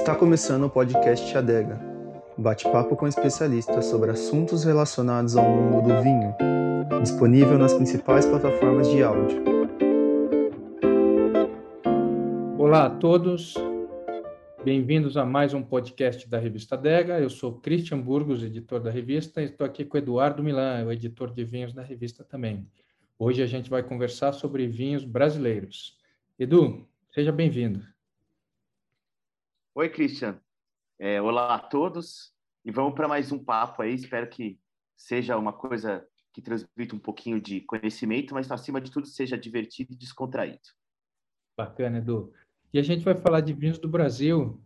Está começando o podcast Adega, bate-papo com especialistas sobre assuntos relacionados ao mundo do vinho, disponível nas principais plataformas de áudio. Olá a todos, bem-vindos a mais um podcast da revista Adega. Eu sou Christian Burgos, editor da revista, e estou aqui com Eduardo Milan, o editor de vinhos da revista também. Hoje a gente vai conversar sobre vinhos brasileiros. Edu, seja bem-vindo. Oi, Christian. É, olá a todos. E vamos para mais um papo aí. Espero que seja uma coisa que transmita um pouquinho de conhecimento, mas acima de tudo seja divertido e descontraído. Bacana, Edu. E a gente vai falar de vinhos do Brasil.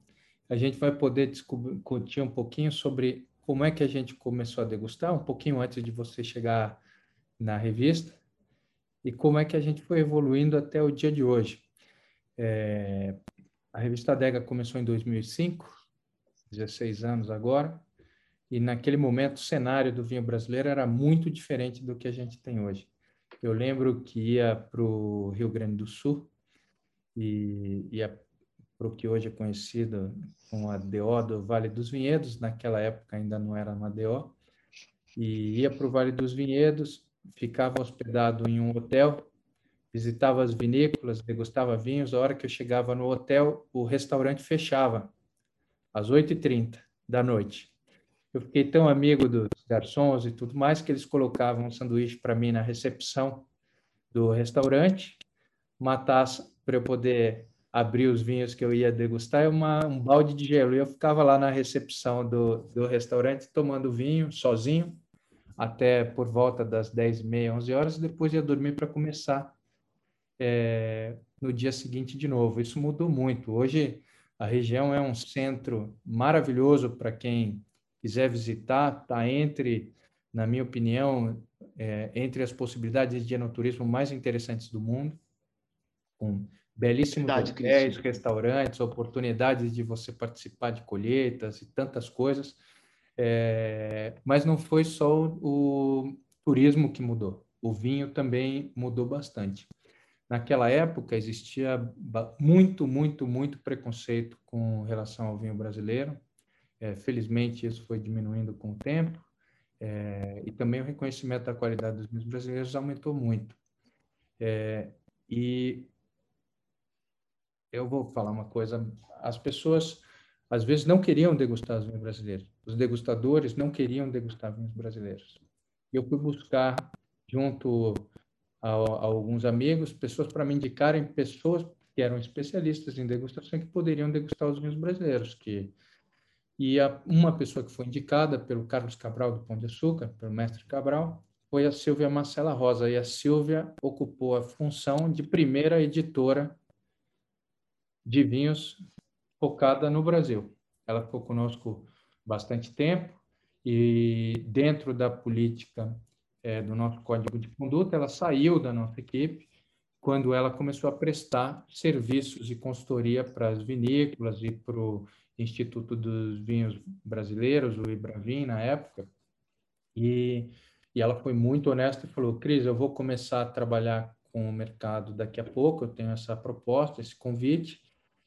A gente vai poder discutir um pouquinho sobre como é que a gente começou a degustar, um pouquinho antes de você chegar na revista, e como é que a gente foi evoluindo até o dia de hoje. É, a revista Adega começou em 2005, 16 anos agora, e naquele momento o cenário do vinho brasileiro era muito diferente do que a gente tem hoje. Eu lembro que ia para o Rio Grande do Sul e ia para o que hoje é conhecido como a DO do Vale dos Vinhedos, naquela época ainda não era uma DO, e ia para o Vale dos Vinhedos, ficava hospedado em um hotel visitava as vinícolas, degustava vinhos. A hora que eu chegava no hotel, o restaurante fechava, às 8h30 da noite. Eu fiquei tão amigo dos garçons e tudo mais que eles colocavam um sanduíche para mim na recepção do restaurante, uma taça para eu poder abrir os vinhos que eu ia degustar e uma, um balde de gelo. E eu ficava lá na recepção do, do restaurante tomando vinho sozinho até por volta das 10 e meia, 11 horas, e depois ia dormir para começar é, no dia seguinte de novo. Isso mudou muito. Hoje a região é um centro maravilhoso para quem quiser visitar. Está entre, na minha opinião, é, entre as possibilidades de enoturismo mais interessantes do mundo, com belíssimos Verdade, hotéis, restaurantes, oportunidades de você participar de colheitas e tantas coisas. É, mas não foi só o, o turismo que mudou. O vinho também mudou bastante. Naquela época existia muito, muito, muito preconceito com relação ao vinho brasileiro. É, felizmente isso foi diminuindo com o tempo é, e também o reconhecimento da qualidade dos vinhos brasileiros aumentou muito. É, e eu vou falar uma coisa: as pessoas às vezes não queriam degustar os vinhos brasileiros. Os degustadores não queriam degustar vinhos brasileiros. Eu fui buscar junto a, a alguns amigos, pessoas para me indicarem pessoas que eram especialistas em degustação que poderiam degustar os vinhos brasileiros, que e a, uma pessoa que foi indicada pelo Carlos Cabral do Pão de Açúcar, pelo mestre Cabral, foi a Silvia Marcela Rosa. E a Silvia ocupou a função de primeira editora de vinhos focada no Brasil. Ela ficou conosco bastante tempo e dentro da política é, do nosso código de conduta, ela saiu da nossa equipe quando ela começou a prestar serviços de consultoria para as vinícolas e para o Instituto dos Vinhos Brasileiros, o Ibravin, na época. E, e ela foi muito honesta e falou: Cris, eu vou começar a trabalhar com o mercado daqui a pouco, eu tenho essa proposta, esse convite,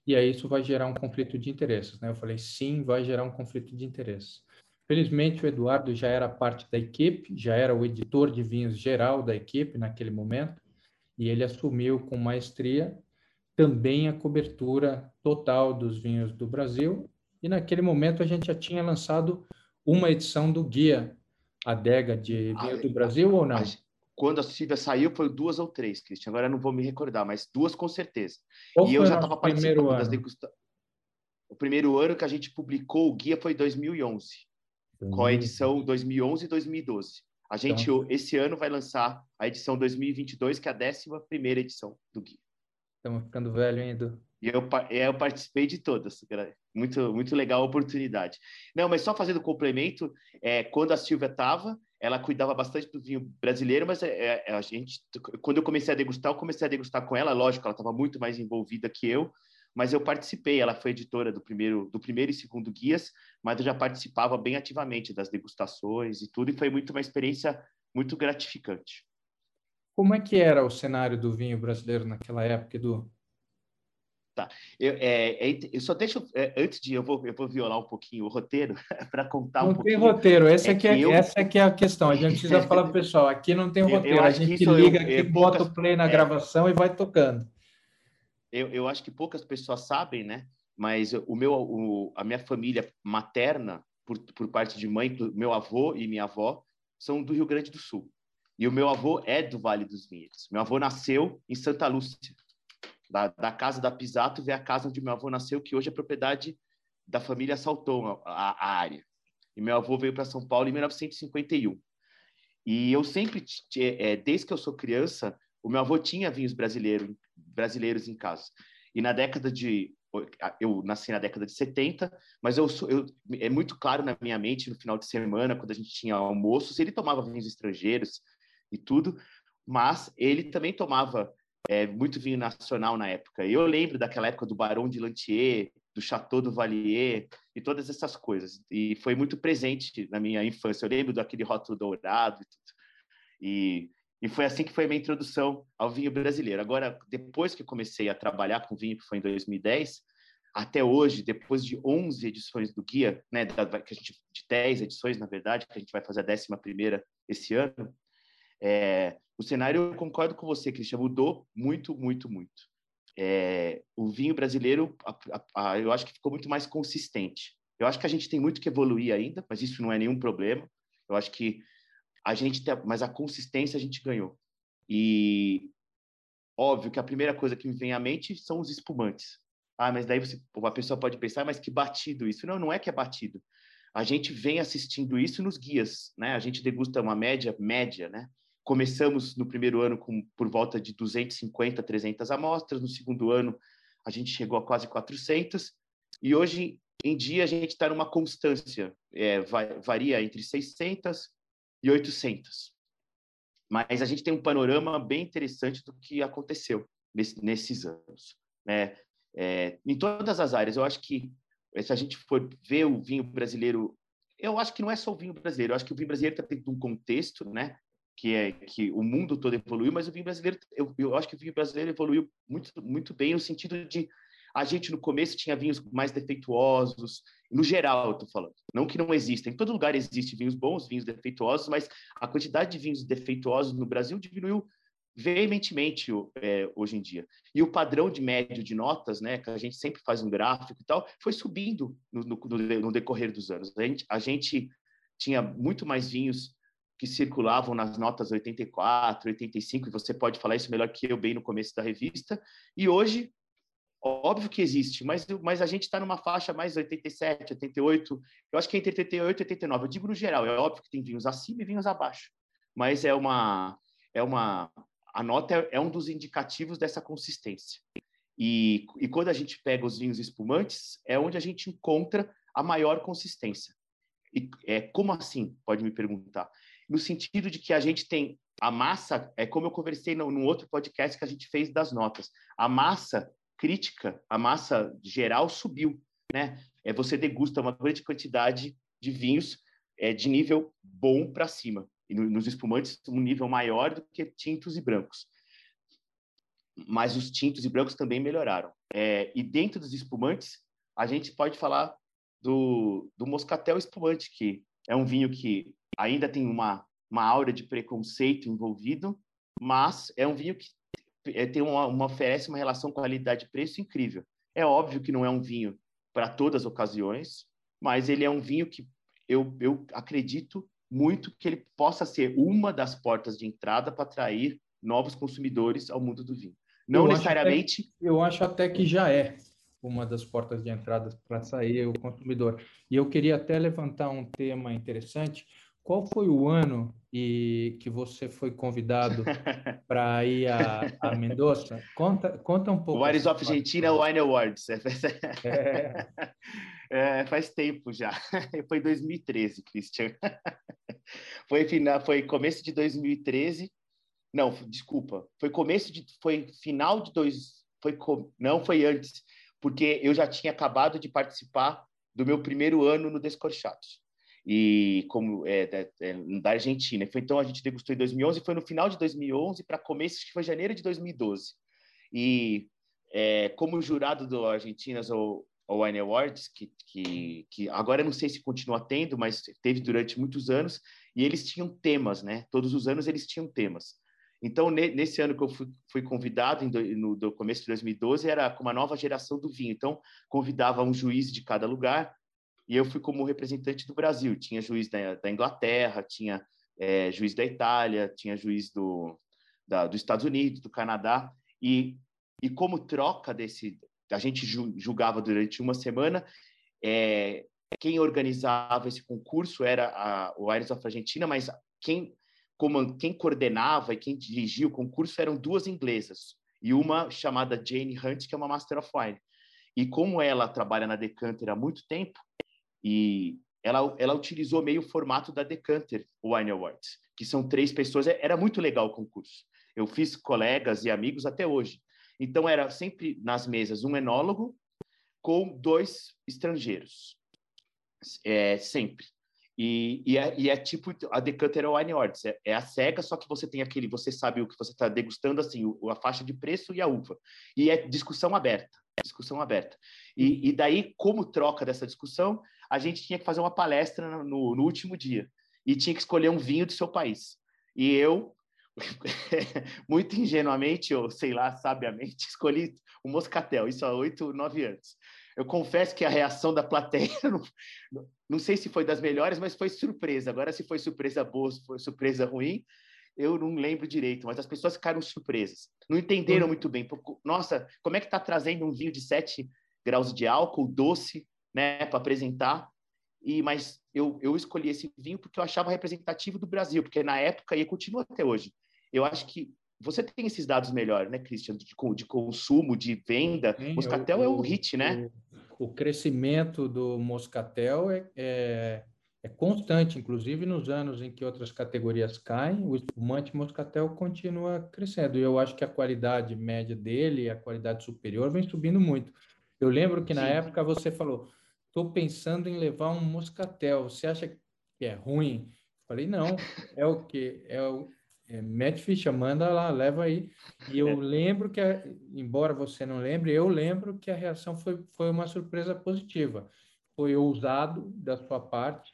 e aí isso vai gerar um conflito de interesses. Né? Eu falei: sim, vai gerar um conflito de interesses. Felizmente, o Eduardo já era parte da equipe, já era o editor de vinhos geral da equipe naquele momento, e ele assumiu com maestria também a cobertura total dos vinhos do Brasil. E naquele momento a gente já tinha lançado uma edição do guia Adega de vinho ah, do Brasil ou não? Quando a Silvia saiu, foi duas ou três, Cristian. Agora eu não vou me recordar, mas duas com certeza. Qual e eu já estava participando das degustações. O primeiro ano que a gente publicou o guia foi 2011 com a edição 2011 e 2012. A gente, então, esse ano, vai lançar a edição 2022, que é a 11 edição do Guia. Estamos ficando velho ainda. E eu, é, eu participei de todas. Muito, muito legal a oportunidade. Não, mas só fazendo complemento, é, quando a Silvia estava, ela cuidava bastante do vinho brasileiro, mas é, é, a gente, quando eu comecei a degustar, eu comecei a degustar com ela. Lógico, ela estava muito mais envolvida que eu, mas eu participei. Ela foi editora do primeiro, do primeiro e segundo guias, mas eu já participava bem ativamente das degustações e tudo, e foi muito uma experiência muito gratificante. Como é que era o cenário do vinho brasileiro naquela época, Edu? Tá. Eu, é, é, eu só deixo, é, antes de eu vou, eu vou violar um pouquinho o roteiro para contar não um pouquinho. Não tem roteiro, essa, é que é, eu... essa é a questão. A gente precisa falar para o pessoal, aqui não tem roteiro, a gente liga aqui, bota o play na é. gravação e vai tocando. Eu, eu acho que poucas pessoas sabem, né? Mas o meu, o, a minha família materna, por, por parte de mãe, meu avô e minha avó, são do Rio Grande do Sul. E o meu avô é do Vale dos Vinhedos. Meu avô nasceu em Santa Lúcia, da, da casa da Pisato, vê a casa onde meu avô nasceu, que hoje é propriedade da família Salton, a, a área. E meu avô veio para São Paulo em 1951. E eu sempre, é, desde que eu sou criança, o meu avô tinha vinhos brasileiros, brasileiros em casa. E na década de eu nasci na década de 70, mas eu, eu, é muito claro na minha mente no final de semana, quando a gente tinha almoços, ele tomava vinhos estrangeiros e tudo, mas ele também tomava é, muito vinho nacional na época. Eu lembro daquela época do Barão de Lantier, do Chateau do Valier e todas essas coisas. E foi muito presente na minha infância. Eu lembro daquele rótulo dourado e tudo. E, e foi assim que foi a minha introdução ao vinho brasileiro. Agora, depois que comecei a trabalhar com vinho, que foi em 2010, até hoje, depois de 11 edições do guia, né, da, que a gente, de 10 edições, na verdade, que a gente vai fazer a 11 primeira esse ano, é, o cenário, eu concordo com você, Cristian, mudou muito, muito, muito. É, o vinho brasileiro, a, a, a, eu acho que ficou muito mais consistente. Eu acho que a gente tem muito que evoluir ainda, mas isso não é nenhum problema. Eu acho que a gente tem, mas a consistência a gente ganhou. E óbvio que a primeira coisa que me vem à mente são os espumantes. Ah, mas daí você, uma pessoa pode pensar, mas que batido isso? Não, não é que é batido. A gente vem assistindo isso nos guias, né? A gente degusta uma média, média, né? Começamos no primeiro ano com por volta de 250, 300 amostras, no segundo ano a gente chegou a quase 400, e hoje em dia a gente está numa constância, é, varia entre 600 e 800. Mas a gente tem um panorama bem interessante do que aconteceu nesse, nesses anos. Né? É, em todas as áreas, eu acho que se a gente for ver o vinho brasileiro, eu acho que não é só o vinho brasileiro, eu acho que o vinho brasileiro está dentro de um contexto, né? que é que o mundo todo evoluiu, mas o vinho brasileiro, eu, eu acho que o vinho brasileiro evoluiu muito, muito bem no sentido de a gente no começo tinha vinhos mais defeituosos, no geral, eu tô falando. Não que não existem, em todo lugar existe vinhos bons, vinhos defeituosos, mas a quantidade de vinhos defeituosos no Brasil diminuiu veementemente é, hoje em dia. E o padrão de médio de notas, né, que a gente sempre faz um gráfico e tal, foi subindo no, no, no decorrer dos anos. A gente, a gente tinha muito mais vinhos que circulavam nas notas 84, 85, e você pode falar isso melhor que eu bem no começo da revista, e hoje, óbvio que existe, mas, mas a gente está numa faixa mais 87, 88, eu acho que é entre 88 e 89, eu digo no geral, é óbvio que tem vinhos acima e vinhos abaixo, mas é uma, é uma, a nota é, é um dos indicativos dessa consistência. E, e quando a gente pega os vinhos espumantes, é onde a gente encontra a maior consistência. E é, como assim? Pode me perguntar no sentido de que a gente tem a massa, é como eu conversei no, no outro podcast que a gente fez das notas, a massa crítica, a massa geral subiu, né? É, você degusta uma grande quantidade de vinhos é, de nível bom para cima. E no, nos espumantes, um nível maior do que tintos e brancos. Mas os tintos e brancos também melhoraram. É, e dentro dos espumantes, a gente pode falar do, do moscatel espumante, que é um vinho que ainda tem uma, uma aura de preconceito envolvido, mas é um vinho que tem uma, uma oferece uma relação qualidade-preço incrível. É óbvio que não é um vinho para todas as ocasiões, mas ele é um vinho que eu, eu acredito muito que ele possa ser uma das portas de entrada para atrair novos consumidores ao mundo do vinho. Não eu necessariamente. Acho eu acho até que já é uma das portas de entrada para sair o consumidor. E eu queria até levantar um tema interessante, qual foi o ano e que você foi convidado para ir a, a Mendoza? Conta, conta um pouco. Ares of Argentina Wine Awards. É. É, faz tempo já. Foi 2013, Christian. Foi final, foi começo de 2013. Não, desculpa. Foi começo de, foi final de dois, foi não foi antes, porque eu já tinha acabado de participar do meu primeiro ano no Descorchados e como é, da, é, da Argentina. Foi, então a gente degustou em 2011, foi no final de 2011 para começo, que foi janeiro de 2012. E é, como jurado do Argentinas ou, Wine Awards, que, que, que agora não sei se continua tendo, mas teve durante muitos anos, e eles tinham temas, né? Todos os anos eles tinham temas. Então, nesse ano que eu fui, fui convidado, no, no começo de 2012, era com uma nova geração do vinho. Então, convidava um juiz de cada lugar, e eu fui como representante do Brasil. Tinha juiz da, da Inglaterra, tinha é, juiz da Itália, tinha juiz do, da, dos Estados Unidos, do Canadá, e, e como troca desse, a gente julgava durante uma semana, é, quem organizava esse concurso era a, o Aires of Argentina, mas quem como quem coordenava e quem dirigia o concurso eram duas inglesas e uma chamada Jane Hunt, que é uma Master of Wine. E como ela trabalha na Decanter há muito tempo, e ela, ela utilizou meio o formato da Decanter Wine Awards, que são três pessoas. É, era muito legal o concurso. Eu fiz colegas e amigos até hoje. Então, era sempre nas mesas um enólogo com dois estrangeiros. É, sempre. E, e, é, e, é, tipo a Decanter Wine Awards, é, é, a cega, só que você tem aquele, você sabe o que você está degustando, assim, a faixa de preço e a uva. E é discussão aberta, discussão aberta. E, e daí, como troca dessa discussão, a gente tinha que fazer uma palestra no, no último dia e tinha que escolher um vinho do seu país. E eu, muito ingenuamente, ou sei lá, sabiamente, escolhi o Moscatel, isso há oito, nove anos. Eu confesso que a reação da plateia, não, não sei se foi das melhores, mas foi surpresa. Agora, se foi surpresa boa, se foi surpresa ruim, eu não lembro direito, mas as pessoas ficaram surpresas. Não entenderam muito bem. Nossa, como é que está trazendo um vinho de 7 graus de álcool, doce, né, para apresentar? E, mas eu, eu escolhi esse vinho porque eu achava representativo do Brasil, porque na época, e continua até hoje, eu acho que você tem esses dados melhores, né, Christian, de, de consumo, de venda. Sim, Moscatel o, é o hit, né? O, o crescimento do Moscatel é, é, é, constante, inclusive nos anos em que outras categorias caem, o espumante Moscatel continua crescendo. E eu acho que a qualidade média dele, a qualidade superior, vem subindo muito. Eu lembro que na Sim. época você falou, estou pensando em levar um Moscatel, você acha que é ruim? Falei, não, é o que? É o, é, mete ficha, manda lá, leva aí. E eu é. lembro que, embora você não lembre, eu lembro que a reação foi, foi uma surpresa positiva. Foi ousado da sua parte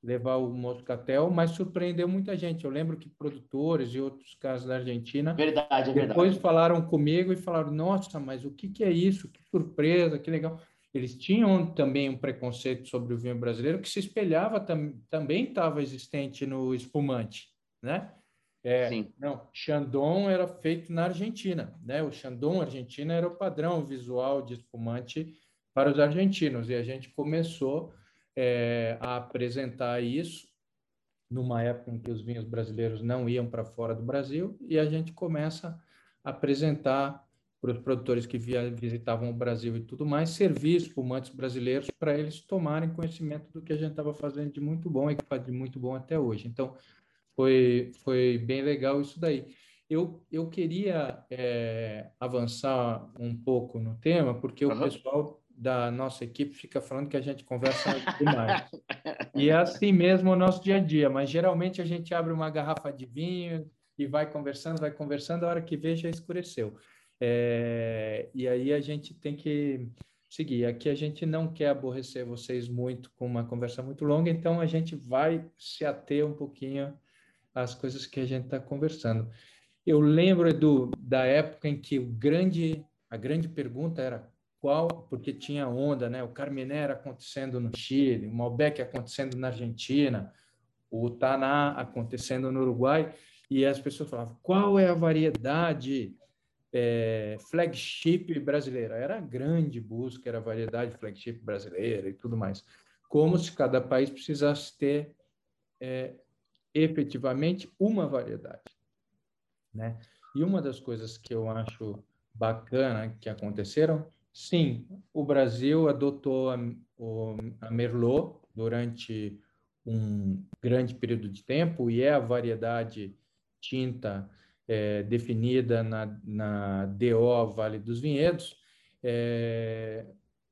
levar o Moscatel, mas surpreendeu muita gente. Eu lembro que produtores e outros casos da Argentina verdade, é depois verdade. falaram comigo e falaram: Nossa, mas o que, que é isso? Que surpresa, que legal. Eles tinham também um preconceito sobre o vinho brasileiro que se espelhava tam, também estava existente no espumante, né? É, Sim. Não, Chandon era feito na Argentina, né? O Chandon argentino era o padrão visual de espumante para os argentinos e a gente começou é, a apresentar isso numa época em que os vinhos brasileiros não iam para fora do Brasil e a gente começa a apresentar para os produtores que via, visitavam o Brasil e tudo mais, servir espumantes brasileiros para eles tomarem conhecimento do que a gente estava fazendo de muito bom e que faz de muito bom até hoje. Então, foi, foi bem legal isso daí. Eu, eu queria é, avançar um pouco no tema, porque uhum. o pessoal da nossa equipe fica falando que a gente conversa demais. e é assim mesmo o nosso dia a dia, mas geralmente a gente abre uma garrafa de vinho e vai conversando, vai conversando, a hora que vê já escureceu. É, e aí a gente tem que seguir. Aqui a gente não quer aborrecer vocês muito com uma conversa muito longa, então a gente vai se ater um pouquinho as coisas que a gente está conversando. Eu lembro, Edu, da época em que o grande, a grande pergunta era qual, porque tinha onda, né? O Carmener acontecendo no Chile, o Malbec acontecendo na Argentina, o Taná acontecendo no Uruguai, e as pessoas falavam qual é a variedade é, flagship brasileira? Era a grande busca, era a variedade flagship brasileira e tudo mais. Como se cada país precisasse ter é, efetivamente uma variedade, né? E uma das coisas que eu acho bacana que aconteceram, sim, o Brasil adotou a, a Merlot durante um grande período de tempo e é a variedade tinta é, definida na, na DO Vale dos Vinhedos, é,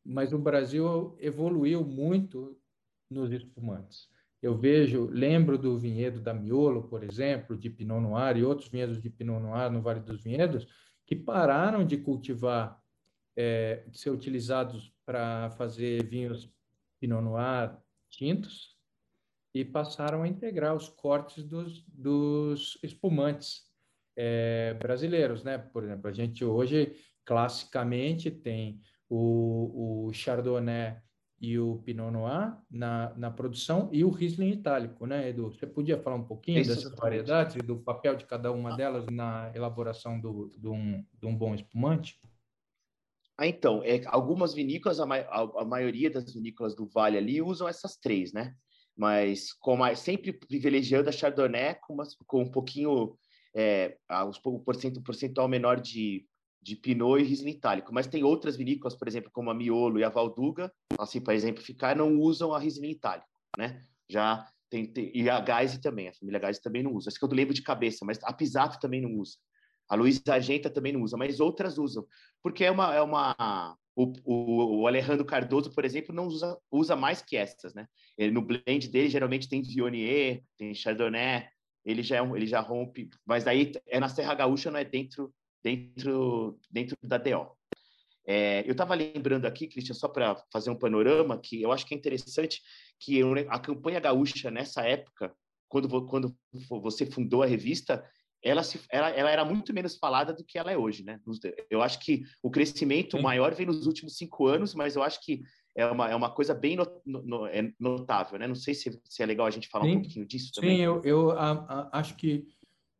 mas o Brasil evoluiu muito nos espumantes. Eu vejo, lembro do vinhedo da Miolo, por exemplo, de Pinot Noir e outros vinhedos de Pinot Noir no Vale dos Vinhedos, que pararam de cultivar é, de ser utilizados para fazer vinhos Pinot Noir tintos e passaram a integrar os cortes dos, dos espumantes é, brasileiros, né? Por exemplo, a gente hoje classicamente tem o, o Chardonnay e o Pinot Noir na, na produção e o Riesling itálico, né, Edu? Você podia falar um pouquinho Isso, dessas variedades e do papel de cada uma delas na elaboração do, do um, de um bom espumante? Ah, então, é, algumas vinícolas, a, ma a, maioria das vinícolas do Vale ali usam essas três, né? Mas com a, sempre privilegiando a Chardonnay com, uma, com um pouquinho, é, porcento, percentual menor de, de Pinot e Riesling itálico. Mas tem outras vinícolas, por exemplo, como a Miolo e a Valduga, assim, para exemplificar, não usam a Riesling itálico, né? Já tem, tem, e a Geise também, a família Geise também não usa. Acho que eu lembro de cabeça, mas a Pisaf também não usa. A Luiz Argenta também não usa, mas outras usam, porque é uma, é uma o, o, o, Alejandro Cardoso, por exemplo, não usa, usa mais que essas, né? Ele, no blend dele geralmente tem Viognier, tem Chardonnay, ele já é um, ele já rompe, mas aí é na Serra Gaúcha, não é dentro dentro dentro da DO. É, eu estava lembrando aqui, Cristian, só para fazer um panorama, que eu acho que é interessante que a campanha gaúcha nessa época, quando, quando você fundou a revista, ela, se, ela, ela, era muito menos falada do que ela é hoje, né? Eu acho que o crescimento maior vem nos últimos cinco anos, mas eu acho que é uma, é uma coisa bem no, no, é notável, né? Não sei se, se, é legal a gente falar Sim. um pouquinho disso também. Sim, eu, eu a, a, acho que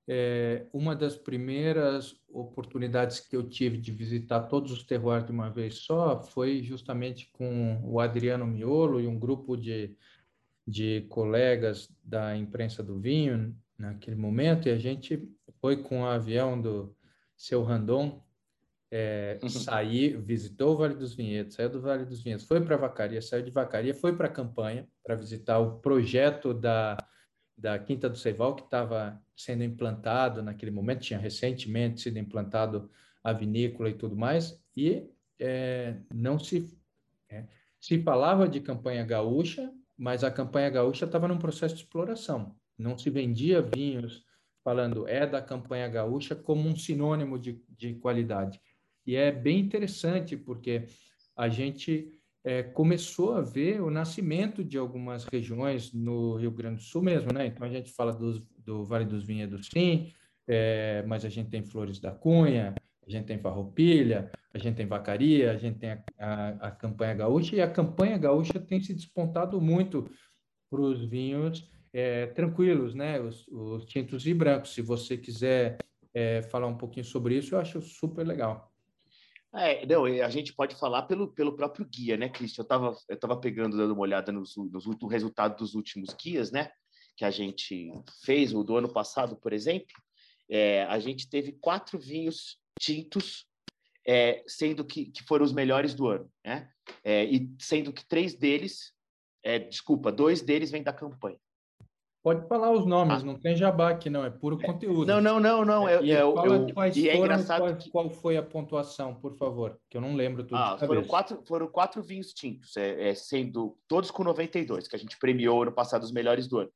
é, uma das primeiras oportunidades que eu tive de visitar todos os terroirs de uma vez só foi justamente com o Adriano Miolo e um grupo de, de colegas da imprensa do vinho naquele momento, e a gente foi com o avião do seu Randon, é, sair, visitou o Vale dos Vinhedos, saiu do Vale dos Vinhedos, foi para Vacaria, saiu de Vacaria, foi para a campanha para visitar o projeto da, da Quinta do Ceival, que estava sendo implantado naquele momento, tinha recentemente sido implantado a vinícola e tudo mais, e é, não se, é, se falava de campanha gaúcha, mas a campanha gaúcha estava num processo de exploração. Não se vendia vinhos falando é da campanha gaúcha como um sinônimo de, de qualidade. E é bem interessante porque a gente é, começou a ver o nascimento de algumas regiões no Rio Grande do Sul mesmo, né? Então a gente fala do, do Vale dos Vinhedos, sim, é, mas a gente tem Flores da Cunha, a gente tem Farroupilha, a gente tem Vacaria, a gente tem a, a, a campanha gaúcha e a campanha gaúcha tem se despontado muito para os vinhos é, tranquilos, né? Os, os, tintos e brancos. Se você quiser é, falar um pouquinho sobre isso, eu acho super legal. É, não, a gente pode falar pelo, pelo próprio guia, né, Cristian? Eu estava eu tava pegando, dando uma olhada nos, nos, no resultado dos últimos guias, né? Que a gente fez, o do ano passado, por exemplo. É, a gente teve quatro vinhos tintos, é, sendo que, que foram os melhores do ano, né? É, e sendo que três deles, é, desculpa, dois deles vêm da campanha. Pode falar os nomes, ah. não tem jabá aqui, não, é puro é, conteúdo. Não, não, não, não. É, e é, fala eu, quais e é engraçado qual, que... qual foi a pontuação, por favor, que eu não lembro tudo. Ah, foram quatro, foram quatro vinhos tintos, é, é, sendo todos com 92, que a gente premiou ano passado os melhores do ano.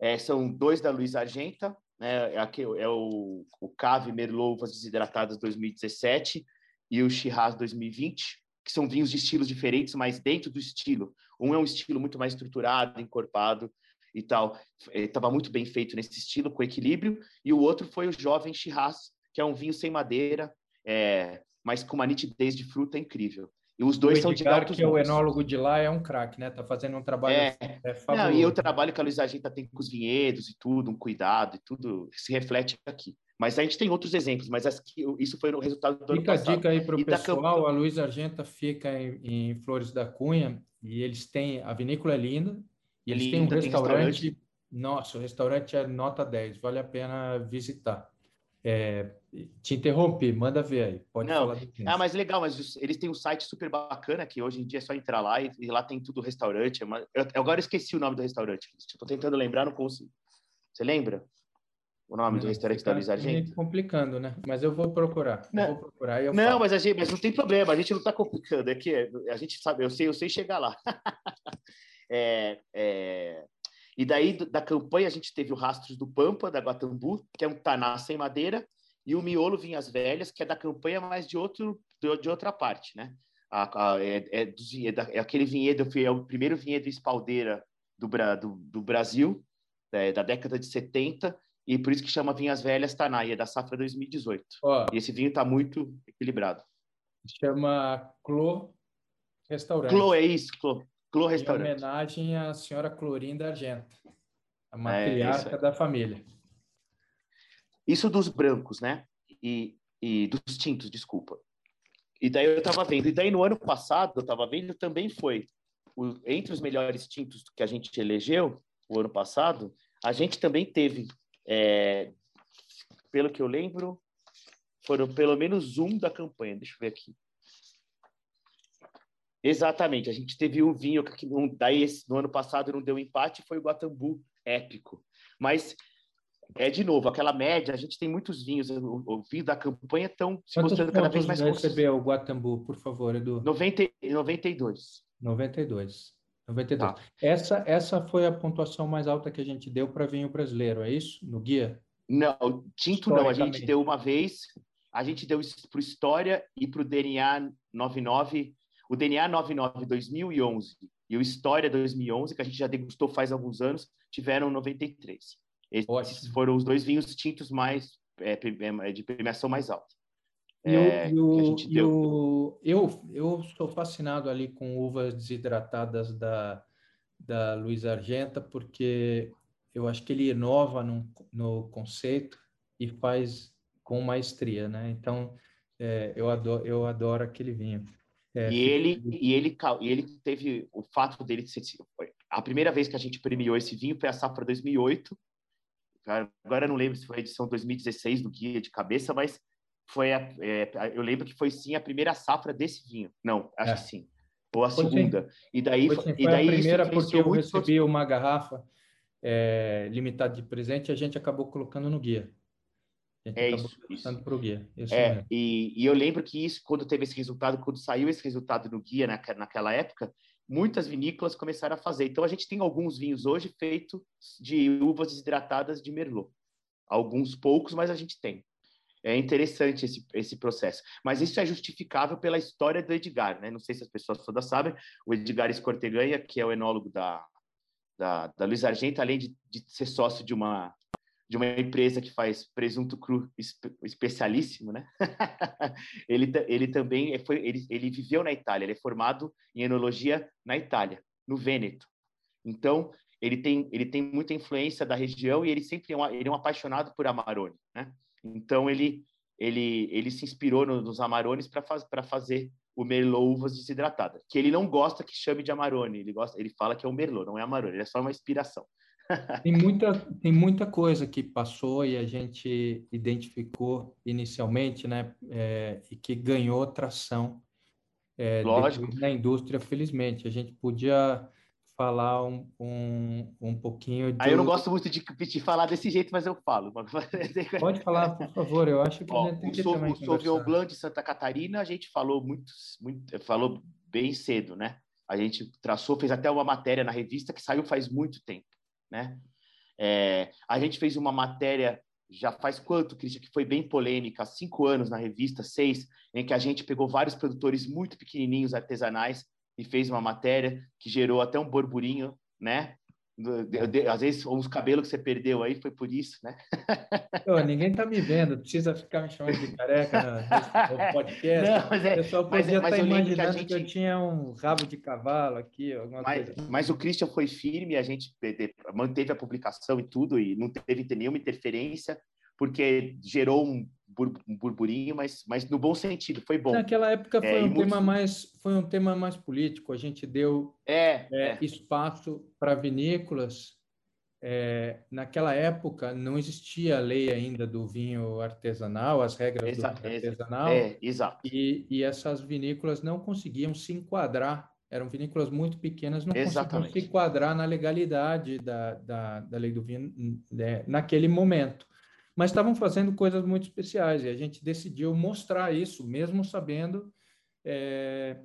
É, são dois da Luiz Argenta, né, é, é o, o Cave Merlot Desidratadas 2017 e o Shiraz 2020, que são vinhos de estilos diferentes, mas dentro do estilo. Um é um estilo muito mais estruturado, encorpado, e tal. Estava muito bem feito nesse estilo, com equilíbrio. E o outro foi o Jovem Shiraz, que é um vinho sem madeira, é, mas com uma nitidez de fruta incrível. E os dois são de altos que é o enólogo de lá é um craque, né? Tá fazendo um trabalho é, é não, e o trabalho que a Luiz Agita tem com os vinhedos e tudo, um cuidado e tudo, se reflete aqui. Mas a gente tem outros exemplos, mas isso foi o resultado do fica ano passado. Dica aí para o pessoal, a Luiz Argenta fica em, em, Flores da Cunha e eles têm, a vinícola é linda, e eles têm um restaurante, restaurante, Nossa, o restaurante é nota 10, vale a pena visitar. É, te interrompi, manda ver aí. Pode Não, falar ah, mas legal, mas eles têm um site super bacana que hoje em dia é só entrar lá e, e lá tem tudo restaurante. É eu, eu, agora esqueci o nome do restaurante. Estou tentando lembrar, não consigo. Você lembra? O nome do restaurante da Luiz Argento? complicando, né? Mas eu vou procurar. Não, vou procurar não mas, a gente, mas não tem problema, a gente não está complicando. É que a gente sabe, eu sei, eu sei chegar lá. É, é... E daí, da campanha, a gente teve o Rastros do Pampa, da Guatambu, que é um taná sem madeira, e o miolo Vinhas Velhas, que é da campanha, mas de, outro, de, outra parte, né? A, a, é, é, é, é, aquele vinhedo, é o primeiro vinhedo espaldeira do, do, do Brasil, é, da década de 70, e por isso que chama Vinhas Velhas Tanai, é da safra 2018. Ó, e esse vinho está muito equilibrado. Chama Clô Restaurante. Clô, é isso, Clô. Clô Restaurante. Em homenagem à senhora Clorinda Argento, a é, matriarca é, da família. Isso dos brancos, né? E, e dos tintos, desculpa. E daí eu estava vendo. E daí no ano passado, eu estava vendo, também foi o, entre os melhores tintos que a gente elegeu, o ano passado, a gente também teve, é, pelo que eu lembro, foram pelo menos um da campanha. Deixa eu ver aqui. Exatamente, a gente teve um vinho que um, daí no ano passado não deu empate, foi o Guatambu épico. Mas é de novo, aquela média, a gente tem muitos vinhos, o, o vinho da campanha estão se Quantos mostrando cada vez mais recebeu o Guatambu, por favor, Edu? 90, 92. 92. 92. Tá. Essa, essa foi a pontuação mais alta que a gente deu para vinho brasileiro, é isso? No guia? Não, tinto não, a gente deu uma vez, a gente deu para o História e para o DNA 99, o DNA 99 2011 e o História 2011, que a gente já degustou faz alguns anos, tiveram 93. Esses Ótimo. foram os dois vinhos tintos mais é, é de premiação mais alta. É, eu, eu, eu, eu sou fascinado ali com uvas desidratadas da, da Luiz Argenta, porque eu acho que ele inova no, no conceito e faz com maestria, né? Então, é, eu, adoro, eu adoro aquele vinho. É, e, ele, e, ele, e ele teve o fato dele ser. A primeira vez que a gente premiou esse vinho foi a safra 2008, Agora eu não lembro se foi a edição 2016 do guia de cabeça, mas foi a, é, eu lembro que foi sim a primeira safra desse vinho. Não, acho é. que sim. Ou a foi segunda. Sim. E daí foi, sim, foi e daí a primeira porque eu recebi uma garrafa é, limitada de presente e a gente acabou colocando no guia. É isso, isso. Pro guia. Isso é, e, e, eu lembro que isso, quando teve esse resultado, quando saiu esse resultado no guia na, naquela época, muitas vinícolas começaram a fazer. Então, a gente tem alguns vinhos hoje feitos de uvas desidratadas de Merlot. Alguns poucos, mas a gente tem. É interessante esse, esse processo. Mas isso é justificável pela história do Edgar, né? Não sei se as pessoas todas sabem. O Edgar Escorteganha, que é o enólogo da, da, da Luiz Argento, além de, de ser sócio de uma de uma empresa que faz presunto cru especialíssimo, né? ele, ele também foi, ele, ele viveu na Itália, ele é formado em enologia na Itália, no Vêneto. Então, ele tem, ele tem muita influência da região e ele sempre é um, ele é um apaixonado por Amarone, né? Então, ele, ele, ele se inspirou no, nos Amarones para faz, fazer o Merlot uvas desidratadas, que ele não gosta que chame de Amarone, ele gosta, ele fala que é o Merlot, não é Amarone, ele é só uma inspiração. Tem muita, tem muita coisa que passou e a gente identificou inicialmente, né? É, e que ganhou tração é, na indústria, felizmente. A gente podia falar um, um, um pouquinho de... Aí eu não gosto muito de, de falar desse jeito, mas eu falo. Pode falar, por favor. Eu acho que Ó, a gente tem que também O Sauvignon Blanc de Santa Catarina, a gente falou muito, muito, falou bem cedo, né? A gente traçou, fez até uma matéria na revista que saiu faz muito tempo né? É, a gente fez uma matéria já faz quanto, Cristian, que foi bem polêmica, cinco anos na revista, seis, em que a gente pegou vários produtores muito pequenininhos, artesanais, e fez uma matéria que gerou até um burburinho, né? Às vezes, uns cabelos que você perdeu aí foi por isso, né? Pô, ninguém tá me vendo, precisa ficar me chamando de careca no podcast. Não, mas é, o pessoal podia estar tá imaginando que, gente... que, eu tinha um rabo de cavalo aqui, alguma mas, coisa. Assim. Mas o Christian foi firme, a gente manteve a publicação e tudo, e não teve nenhuma interferência, porque gerou um burburinho, mas, mas no bom sentido, foi bom. Naquela época foi, é, um, tema mais, foi um tema mais político, a gente deu é, é, é. espaço para vinícolas. É, naquela época não existia a lei ainda do vinho artesanal, as regras Exa do vinho artesanal, é, exato. E, e essas vinícolas não conseguiam se enquadrar, eram vinícolas muito pequenas, não Exatamente. conseguiam se enquadrar na legalidade da, da, da lei do vinho né, naquele momento mas estavam fazendo coisas muito especiais e a gente decidiu mostrar isso, mesmo sabendo é,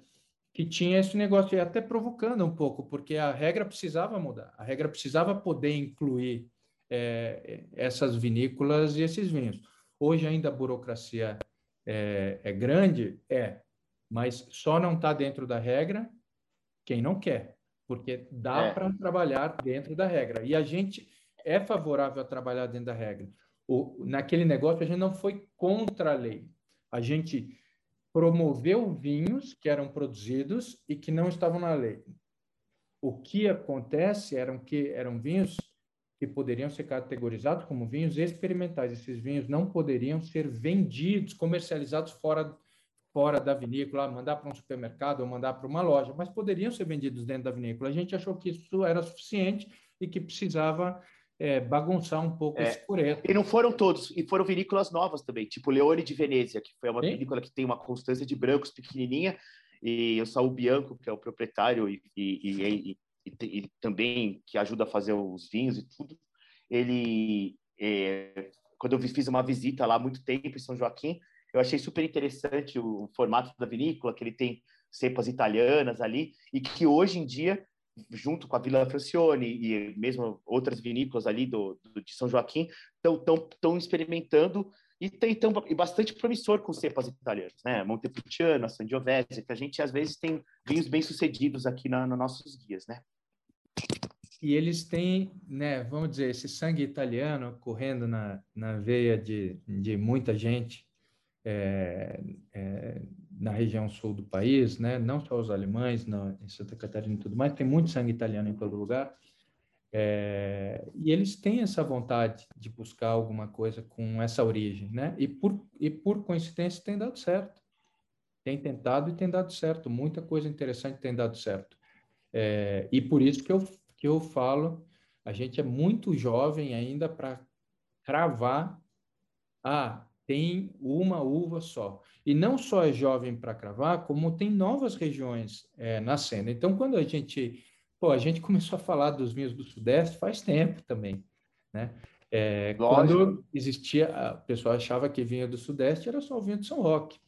que tinha esse negócio e até provocando um pouco, porque a regra precisava mudar, a regra precisava poder incluir é, essas vinícolas e esses vinhos. Hoje ainda a burocracia é, é grande? É, mas só não está dentro da regra quem não quer, porque dá é. para trabalhar dentro da regra. E a gente é favorável a trabalhar dentro da regra. O, naquele negócio, a gente não foi contra a lei. A gente promoveu vinhos que eram produzidos e que não estavam na lei. O que acontece eram que eram vinhos que poderiam ser categorizados como vinhos experimentais. Esses vinhos não poderiam ser vendidos, comercializados fora fora da vinícola, mandar para um supermercado ou mandar para uma loja, mas poderiam ser vendidos dentro da vinícola. A gente achou que isso era suficiente e que precisava é, bagunçar um pouco é. esse coreto. E não foram todos, e foram vinícolas novas também, tipo Leone de Venezia, que foi uma Sim. vinícola que tem uma constância de brancos pequenininha, e o Saul Bianco, que é o proprietário e, e, e, e, também que ajuda a fazer os vinhos e tudo, ele, é, quando eu fiz uma visita lá há muito tempo em São Joaquim, eu achei super interessante o formato da vinícola, que ele tem cepas italianas ali, e que hoje em dia, junto com a Vila Francione e mesmo outras vinícolas ali do, do de São Joaquim, estão experimentando e tem tão, e bastante promissor com cepas italianas, né? Montepulciano, Sangiovese, que a gente às vezes tem vinhos bem sucedidos aqui na, nos nossos guias, né? E eles têm, né, vamos dizer, esse sangue italiano correndo na, na veia de, de muita gente é, é, na região sul do país, né? não só os alemães, não, em Santa Catarina e tudo mais, tem muito sangue italiano em todo lugar. É, e eles têm essa vontade de buscar alguma coisa com essa origem, né? E por, e por coincidência tem dado certo. Tem tentado e tem dado certo. Muita coisa interessante tem dado certo. É, e por isso que eu, que eu falo, a gente é muito jovem ainda para cravar, ah, tem uma uva só. E não só é jovem para cravar, como tem novas regiões é, nascendo. Então, quando a gente, pô, a gente começou a falar dos vinhos do Sudeste faz tempo também, né? É, quando existia, a pessoa achava que vinho do Sudeste era só o vinho de São Roque.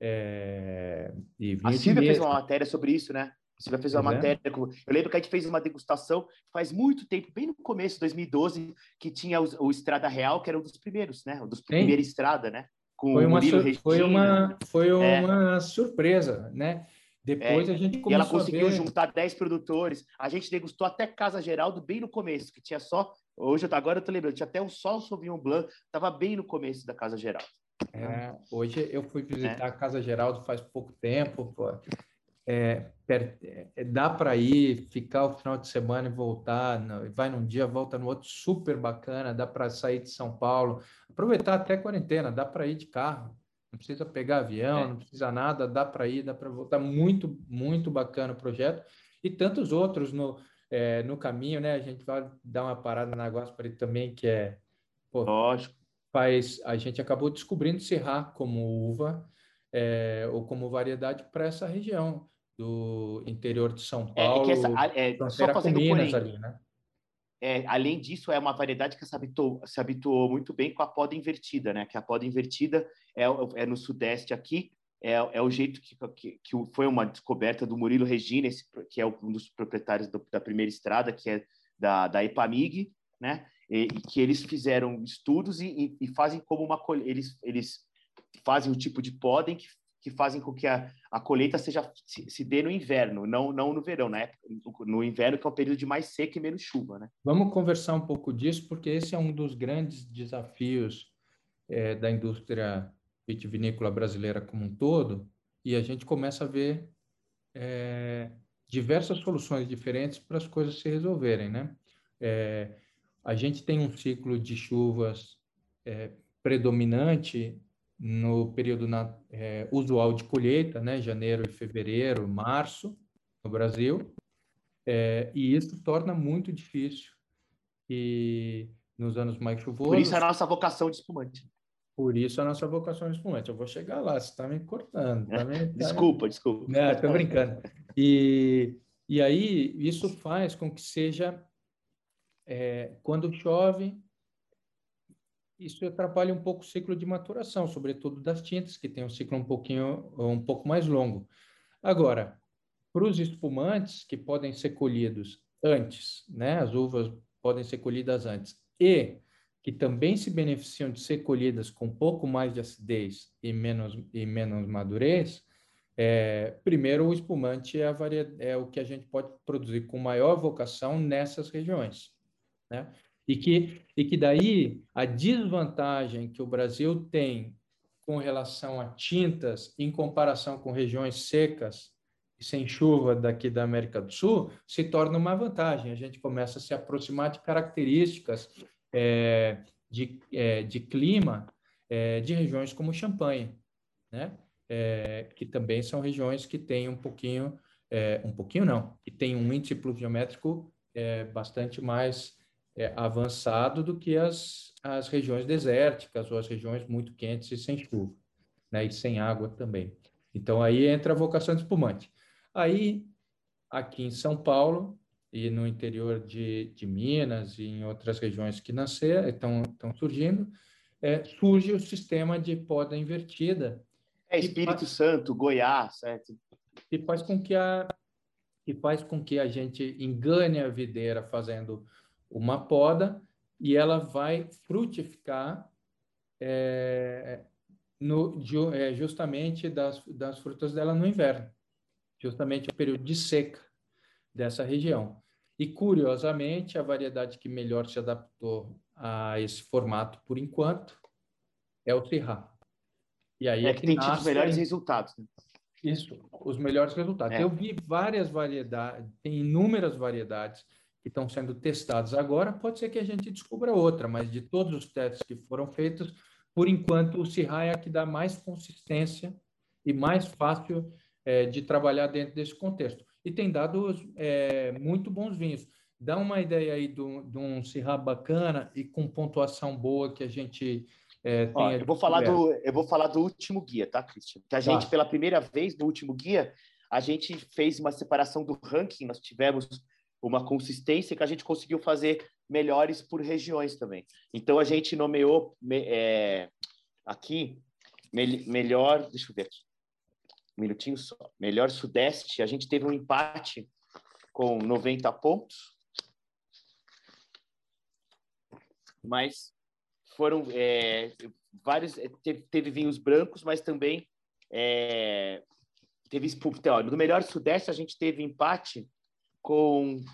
É, e a Silvia fez uma matéria sobre isso, né? Você vai fazer uma é. matéria. Com... Eu lembro que a gente fez uma degustação faz muito tempo, bem no começo, 2012, que tinha o, o Estrada Real, que era um dos primeiros, né? Um dos primeiros Estrada, né? Com foi uma, sur... foi uma, foi é. uma surpresa, né? Depois é. a gente começou E ela conseguiu ver... juntar 10 produtores. A gente degustou até Casa Geraldo bem no começo, que tinha só. Hoje, agora eu tô lembrando, tinha até um só o Sauvignon Blanc, estava bem no começo da Casa Geraldo. É, hoje eu fui visitar é. a Casa Geraldo faz pouco tempo, pô é, é, dá para ir, ficar o final de semana e voltar, vai num dia, volta no outro, super bacana, dá para sair de São Paulo, aproveitar até a quarentena, dá para ir de carro, não precisa pegar avião, é. não precisa nada, dá para ir, dá para voltar, muito, muito bacana o projeto, e tantos outros no, é, no caminho, né, a gente vai dar uma parada na Guaspari também, que é, pô, Lógico. faz, a gente acabou descobrindo Sirá como uva, é, ou como variedade para essa região, do interior de São Paulo, é, é que essa, é, só fazendo Minas porém, ali, né? É, além disso, é uma variedade que se habituou, se habituou muito bem com a poda invertida, né? Que a poda invertida é, é no sudeste aqui, é, é o jeito que, que, que, foi uma descoberta do Murilo Regina, esse, que é um dos proprietários do, da primeira estrada, que é da, da Epamig, né? E, e que eles fizeram estudos e, e, e, fazem como uma eles eles fazem o tipo de poda que que fazem com que a, a colheita seja se, se, dê no inverno, não, não no verão, né? No inverno, que é um período de mais seca e menos chuva, né? Vamos conversar um pouco disso, porque esse é um dos grandes desafios é, da indústria vitivinícola brasileira como um todo, e a gente começa a ver é, diversas soluções diferentes para as coisas se resolverem, né? É, a gente tem um ciclo de chuvas é, predominante no período na, é, usual de colheita, né, janeiro e fevereiro, março, no Brasil, é, e isso torna muito difícil e nos anos mais chuvosos. Por isso a nossa vocação de espumante. Por isso a nossa vocação de espumante. Eu vou chegar lá, você está me cortando. Tá me, tá desculpa, desculpa. Não, estou brincando. E, e aí isso faz com que seja, é, quando chove, isso atrapalha um pouco o ciclo de maturação, sobretudo das tintas, que tem um ciclo um pouquinho um pouco mais longo. Agora, para os espumantes que podem ser colhidos antes, né? As uvas podem ser colhidas antes e que também se beneficiam de ser colhidas com um pouco mais de acidez e menos, e menos madurez, é, primeiro, o espumante é, é, o que a gente pode produzir com maior vocação nessas regiões. Né? E, que, e que daí a desvantagem que o Brasil tem com relação a tintas em comparação com regiões secas e sem chuva daqui da América do Sul se torna uma vantagem. A gente começa a se aproximar de características é, de, é, de clima é, de regiões como Champagne, né? É, que também são regiões que têm um pouquinho, é, um pouquinho não, que tem um índice pluviométrico é, bastante mais avançado do que as, as regiões desérticas ou as regiões muito quentes e sem chuva, né? E sem água também. Então aí entra a vocação de espumante. Aí aqui em São Paulo e no interior de, de Minas e em outras regiões que nasceram, estão, estão surgindo, é, surge o sistema de poda invertida. É Espírito faz, Santo, Goiás, certo? Que faz com que a que faz com que a gente engane a videira fazendo uma poda e ela vai frutificar é, no, é, justamente das, das frutas dela no inverno, justamente o período de seca dessa região. E, curiosamente, a variedade que melhor se adaptou a esse formato, por enquanto, é o Syrah. E aí é, é que, que tem tido os melhores resultados. Né? Isso, os melhores resultados. É. Eu vi várias variedades, tem inúmeras variedades que estão sendo testadas agora. Pode ser que a gente descubra outra, mas de todos os testes que foram feitos, por enquanto, o Syrah é a que dá mais consistência e mais fácil é, de trabalhar dentro desse contexto e tem dado é, muito bons vinhos. Dá uma ideia aí de um Syrah bacana e com pontuação boa que a gente é, Ó, eu vou falar do eu vou falar do último guia, tá, Cristian? Que a gente tá. pela primeira vez no último guia a gente fez uma separação do ranking. Nós tivemos uma consistência que a gente conseguiu fazer melhores por regiões também. Então a gente nomeou é, aqui me, melhor, deixa eu ver aqui um minutinho só. Melhor Sudeste, a gente teve um empate com 90 pontos. Mas foram é, vários. É, teve, teve, vinhos brancos, mas também é, teve então, no melhor Sudeste a gente teve empate com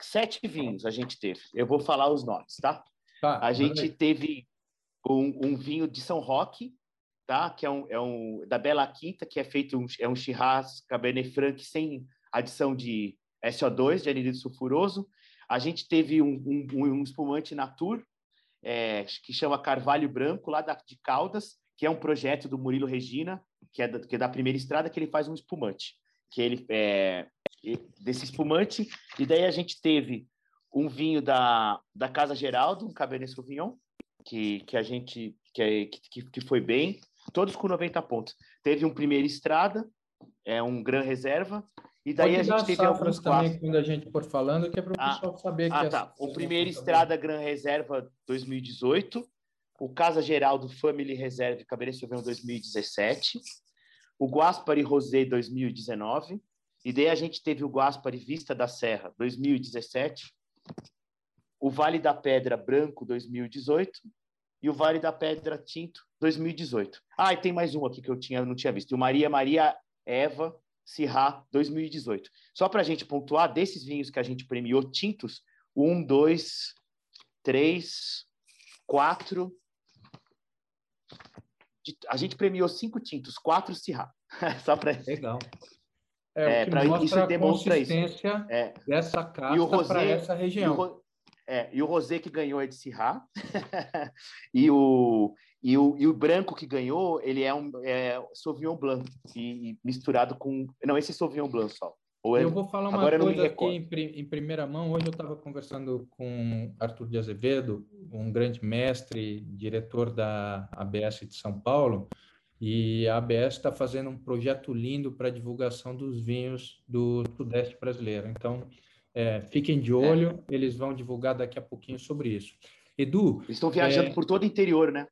sete vinhos. A gente teve. Eu vou falar os nomes, tá? tá a gente teve um, um vinho de São Roque, tá? Que é um, é um da Bela Quinta, que é feito um, é um Shiraz Cabernet Franc sem adição de SO2, de anidrido sulfuroso. A gente teve um, um, um espumante Natur, é, que chama Carvalho Branco, lá da, de Caldas, que é um projeto do Murilo Regina, que é, da, que é da primeira estrada, que ele faz um espumante. Que ele é, desse espumante, e daí a gente teve um vinho da, da Casa Geraldo, um Cabernet Sauvignon, que, que a gente que, é, que, que foi bem. Todos com 90 pontos. Teve um primeiro estrada, é um gran reserva, e daí Pode a gente teve alguns também quando a gente for falando, que é para o ah, pessoal saber ah, que tá. O primeiro estrada Gran Reserva 2018, o Casa Geral do Family Reserve Cabernet Sauvignon 2017, o Guaspari Rosé 2019, e daí a gente teve o Guaspari Vista da Serra 2017, o Vale da Pedra Branco 2018 e o Vale da Pedra Tinto 2018. Ah, e tem mais um aqui que eu tinha, não tinha visto. O Maria Maria Eva Sirra 2018. Só para a gente pontuar, desses vinhos que a gente premiou tintos, um, dois, três, quatro. A gente premiou cinco tintos, quatro Sirra. Só para. Legal. É, é para isso demonstra isso. É. dessa casta para essa região. É, e o rosé que ganhou é de Syrah. e, o, e, o, e o branco que ganhou, ele é um é Sauvignon Blanc, e, e misturado com... Não, esse é Sauvignon Blanc só. É, eu vou falar uma Agora coisa aqui em, em, primeira mão. Hoje eu estava conversando com Arthur de Azevedo, um grande mestre, diretor da ABS de São Paulo, e a ABS está fazendo um projeto lindo para divulgação dos vinhos do Sudeste brasileiro. Então, é, fiquem de olho, é. eles vão divulgar daqui a pouquinho sobre isso. Edu. Eles estão viajando é... por todo o interior, né?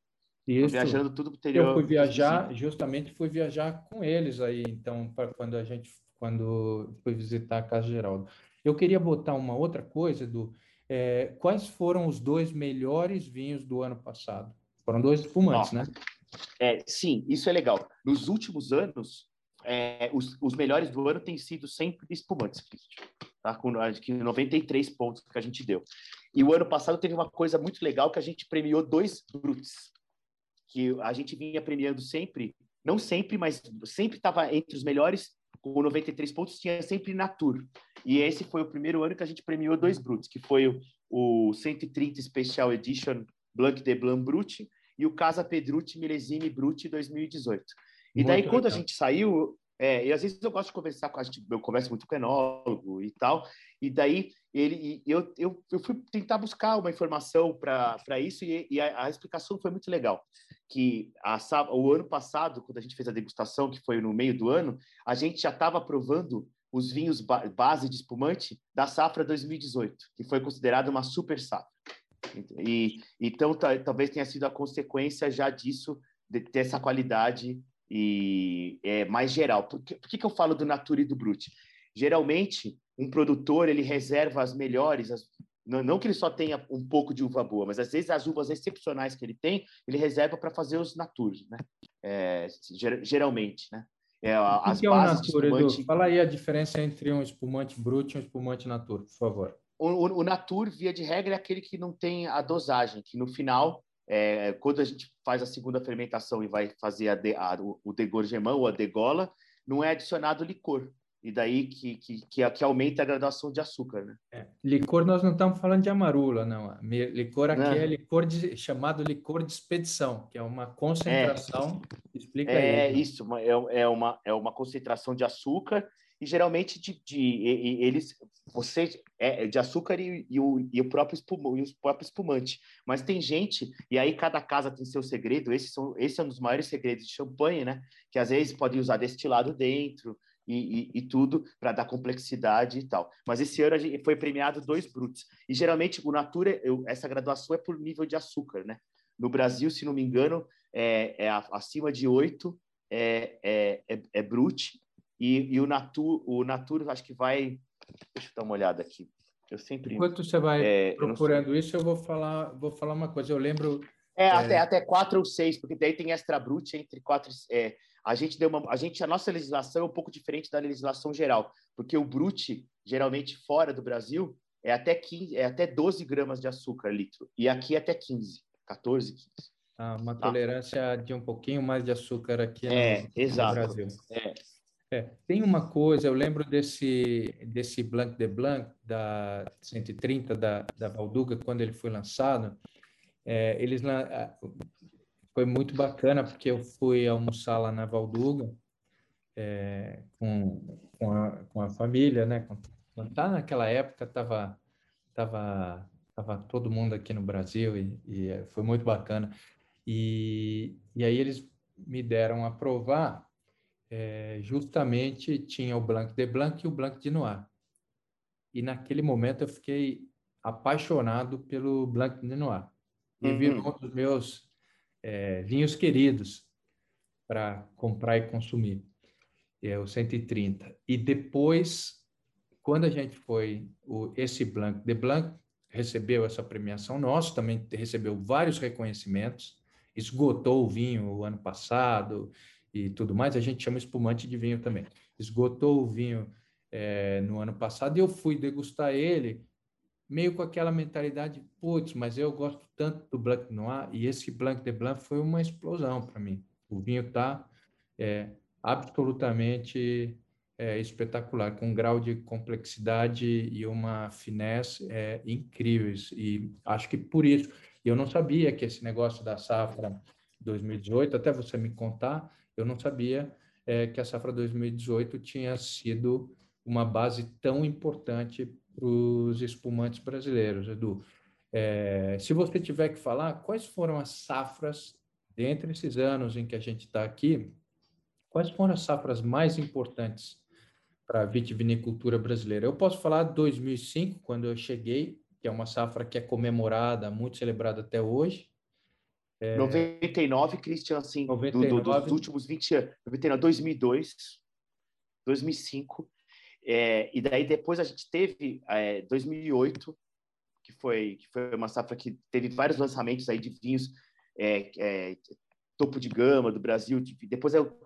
Isso. viajando tudo para o interior. Eu fui viajar, justamente fui viajar com eles aí, então, para quando a gente, quando fui visitar a Casa Geraldo. Eu queria botar uma outra coisa, Edu. É, quais foram os dois melhores vinhos do ano passado? Foram dois espumantes, né? É, sim, isso é legal. Nos últimos anos, é, os, os, melhores do ano têm sido sempre espumantes, tá? com acho que 93 pontos que a gente deu. E o ano passado teve uma coisa muito legal que a gente premiou dois Brutes, que a gente vinha premiando sempre, não sempre, mas sempre estava entre os melhores, com 93 pontos, tinha sempre Natur. E esse foi o primeiro ano que a gente premiou dois Brutes, que foi o, o 130 Special Edition Blanc de Blanc Brut e o Casa Pedrucci Milesime Brut 2018. E daí, muito quando legal. a gente saiu, é, e às vezes eu gosto de conversar com a gente, eu converso muito com o enólogo e tal, e daí ele, eu, eu, eu fui tentar buscar uma informação para isso e, e a, a, explicação foi muito legal. Que a, o ano passado, quando a gente fez a degustação, que foi no meio do ano, a gente já estava provando os vinhos ba base de espumante da safra 2018, que foi considerada uma super safra. E, então, talvez tenha sido a consequência já disso, de ter essa qualidade e é mais geral. Por que, por que, que eu falo do Natura e do Brut? Geralmente, um produtor ele reserva as melhores, as, não, não, que ele só tenha um pouco de uva boa, mas às vezes as uvas excepcionais que ele tem, ele reserva para fazer os naturos, né? É, geralmente, né? É, as que bases é o natura, espumante... Fala aí a diferença entre um espumante brut e um espumante natura, por favor. O, o, o natur, via de regra, é aquele que não tem a dosagem, que no final é, quando a gente faz a segunda fermentação e vai fazer a de, a, o degorgement ou a degola, não é adicionado licor. E daí que, que, que, que aumenta a graduação de açúcar, né? É. Licor, nós não estamos falando de amarula, não. Licor aqui não. é licor de, chamado licor de expedição, que é uma concentração. É, Explica é aí. É isso, é, é, uma, é uma concentração de açúcar e geralmente de, de, de eles você é, é de açúcar e, e, o, e o próprio espumante, e o próprio espumante. Mas tem gente e aí cada casa tem seu segredo. Esse, são, esse é um dos maiores segredos de champanhe, né? Que às vezes pode usar destilado dentro e, e, e tudo para dar complexidade e tal. Mas esse ano a gente foi premiado dois brutos. E geralmente o Natura, eu, essa graduação é por nível de açúcar, né? No Brasil, se não me engano, é, é acima de oito é, é, é, é e, e o Natur, o Natur acho que vai. Deixa eu dar uma olhada aqui. Eu sempre. Enquanto você vai é, procurando eu isso, eu vou falar, vou falar uma coisa. Eu lembro. É, é... Até, até quatro ou seis, porque daí tem extra brute entre quatro. É, a gente deu uma, a gente, a nossa legislação é um pouco diferente da legislação geral, porque o brute, geralmente fora do Brasil, é até 15, é até 12 gramas de açúcar litro, e aqui é até 15, 14, 15. Ah, uma tá. tolerância de um pouquinho mais de açúcar aqui é, no, exato. no Brasil. É, é, tem uma coisa, eu lembro desse, desse Blanc de Blanc da 130 da, da Valduga, quando ele foi lançado, é, eles foi muito bacana porque eu fui almoçar lá na Valduga é, com, com, a, com a família, né? Tá naquela época tava tava tava todo mundo aqui no Brasil e, e é, foi muito bacana e, e aí eles me deram a provar é, justamente tinha o Blanc de Blanc e o Blanc de Noir. E naquele momento eu fiquei apaixonado pelo Blanc de Noir. E uhum. virou um dos meus é, vinhos queridos para comprar e consumir. É o 130. E depois, quando a gente foi, o, esse Blanc de Blanc recebeu essa premiação nossa, também recebeu vários reconhecimentos, esgotou o vinho o ano passado, e tudo mais, a gente chama espumante de vinho também. Esgotou o vinho é, no ano passado e eu fui degustar ele meio com aquela mentalidade, putz, mas eu gosto tanto do Blanc Noir e esse Blanc de Blanc foi uma explosão para mim. O vinho está é, absolutamente é, espetacular, com um grau de complexidade e uma finesse é, incríveis. E acho que por isso, eu não sabia que esse negócio da safra 2018, até você me contar, eu não sabia é, que a safra 2018 tinha sido uma base tão importante para os espumantes brasileiros, Edu. É, se você tiver que falar, quais foram as safras, dentre esses anos em que a gente está aqui, quais foram as safras mais importantes para a vitivinicultura brasileira? Eu posso falar 2005, quando eu cheguei, que é uma safra que é comemorada, muito celebrada até hoje, é... 99, Christian, assim, 99... Do, do, dos últimos 20 anos. 99, 2002, 2005. É, e daí depois a gente teve é, 2008, que foi, que foi uma safra que teve vários lançamentos aí de vinhos é, é, topo de gama do Brasil. Depois eu,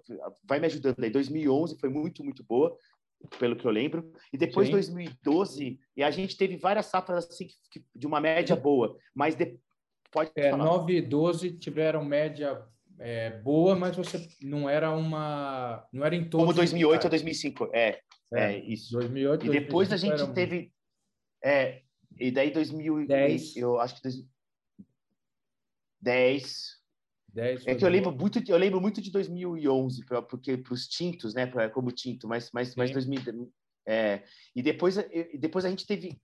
vai me ajudando aí. 2011 foi muito, muito boa, pelo que eu lembro. E depois Sim. 2012, e a gente teve várias safras assim de uma média boa, mas de, pode é, falar. 9 e 12 tiveram média é, boa, mas você não era uma não era em todos como 2008 ou 2005 é, é, é isso. 2008 e depois a gente teve é e daí 2010 eu acho que 10 10 é que eu lembro muito eu lembro muito de 2011 porque para os tintos né pra, como tinto mas mas, mas 2000 é, e depois depois a gente teve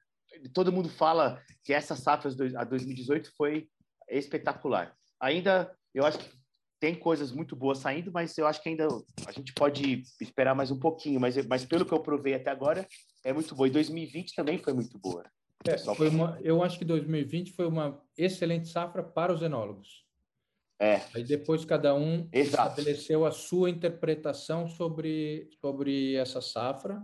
todo mundo fala que essa safra a 2018 foi espetacular ainda eu acho que tem coisas muito boas saindo, mas eu acho que ainda a gente pode esperar mais um pouquinho. Mas, mas pelo que eu provei até agora, é muito boa. E 2020 também foi muito boa. É, foi uma, eu acho que 2020 foi uma excelente safra para os enólogos. É. Aí depois cada um Exato. estabeleceu a sua interpretação sobre, sobre essa safra,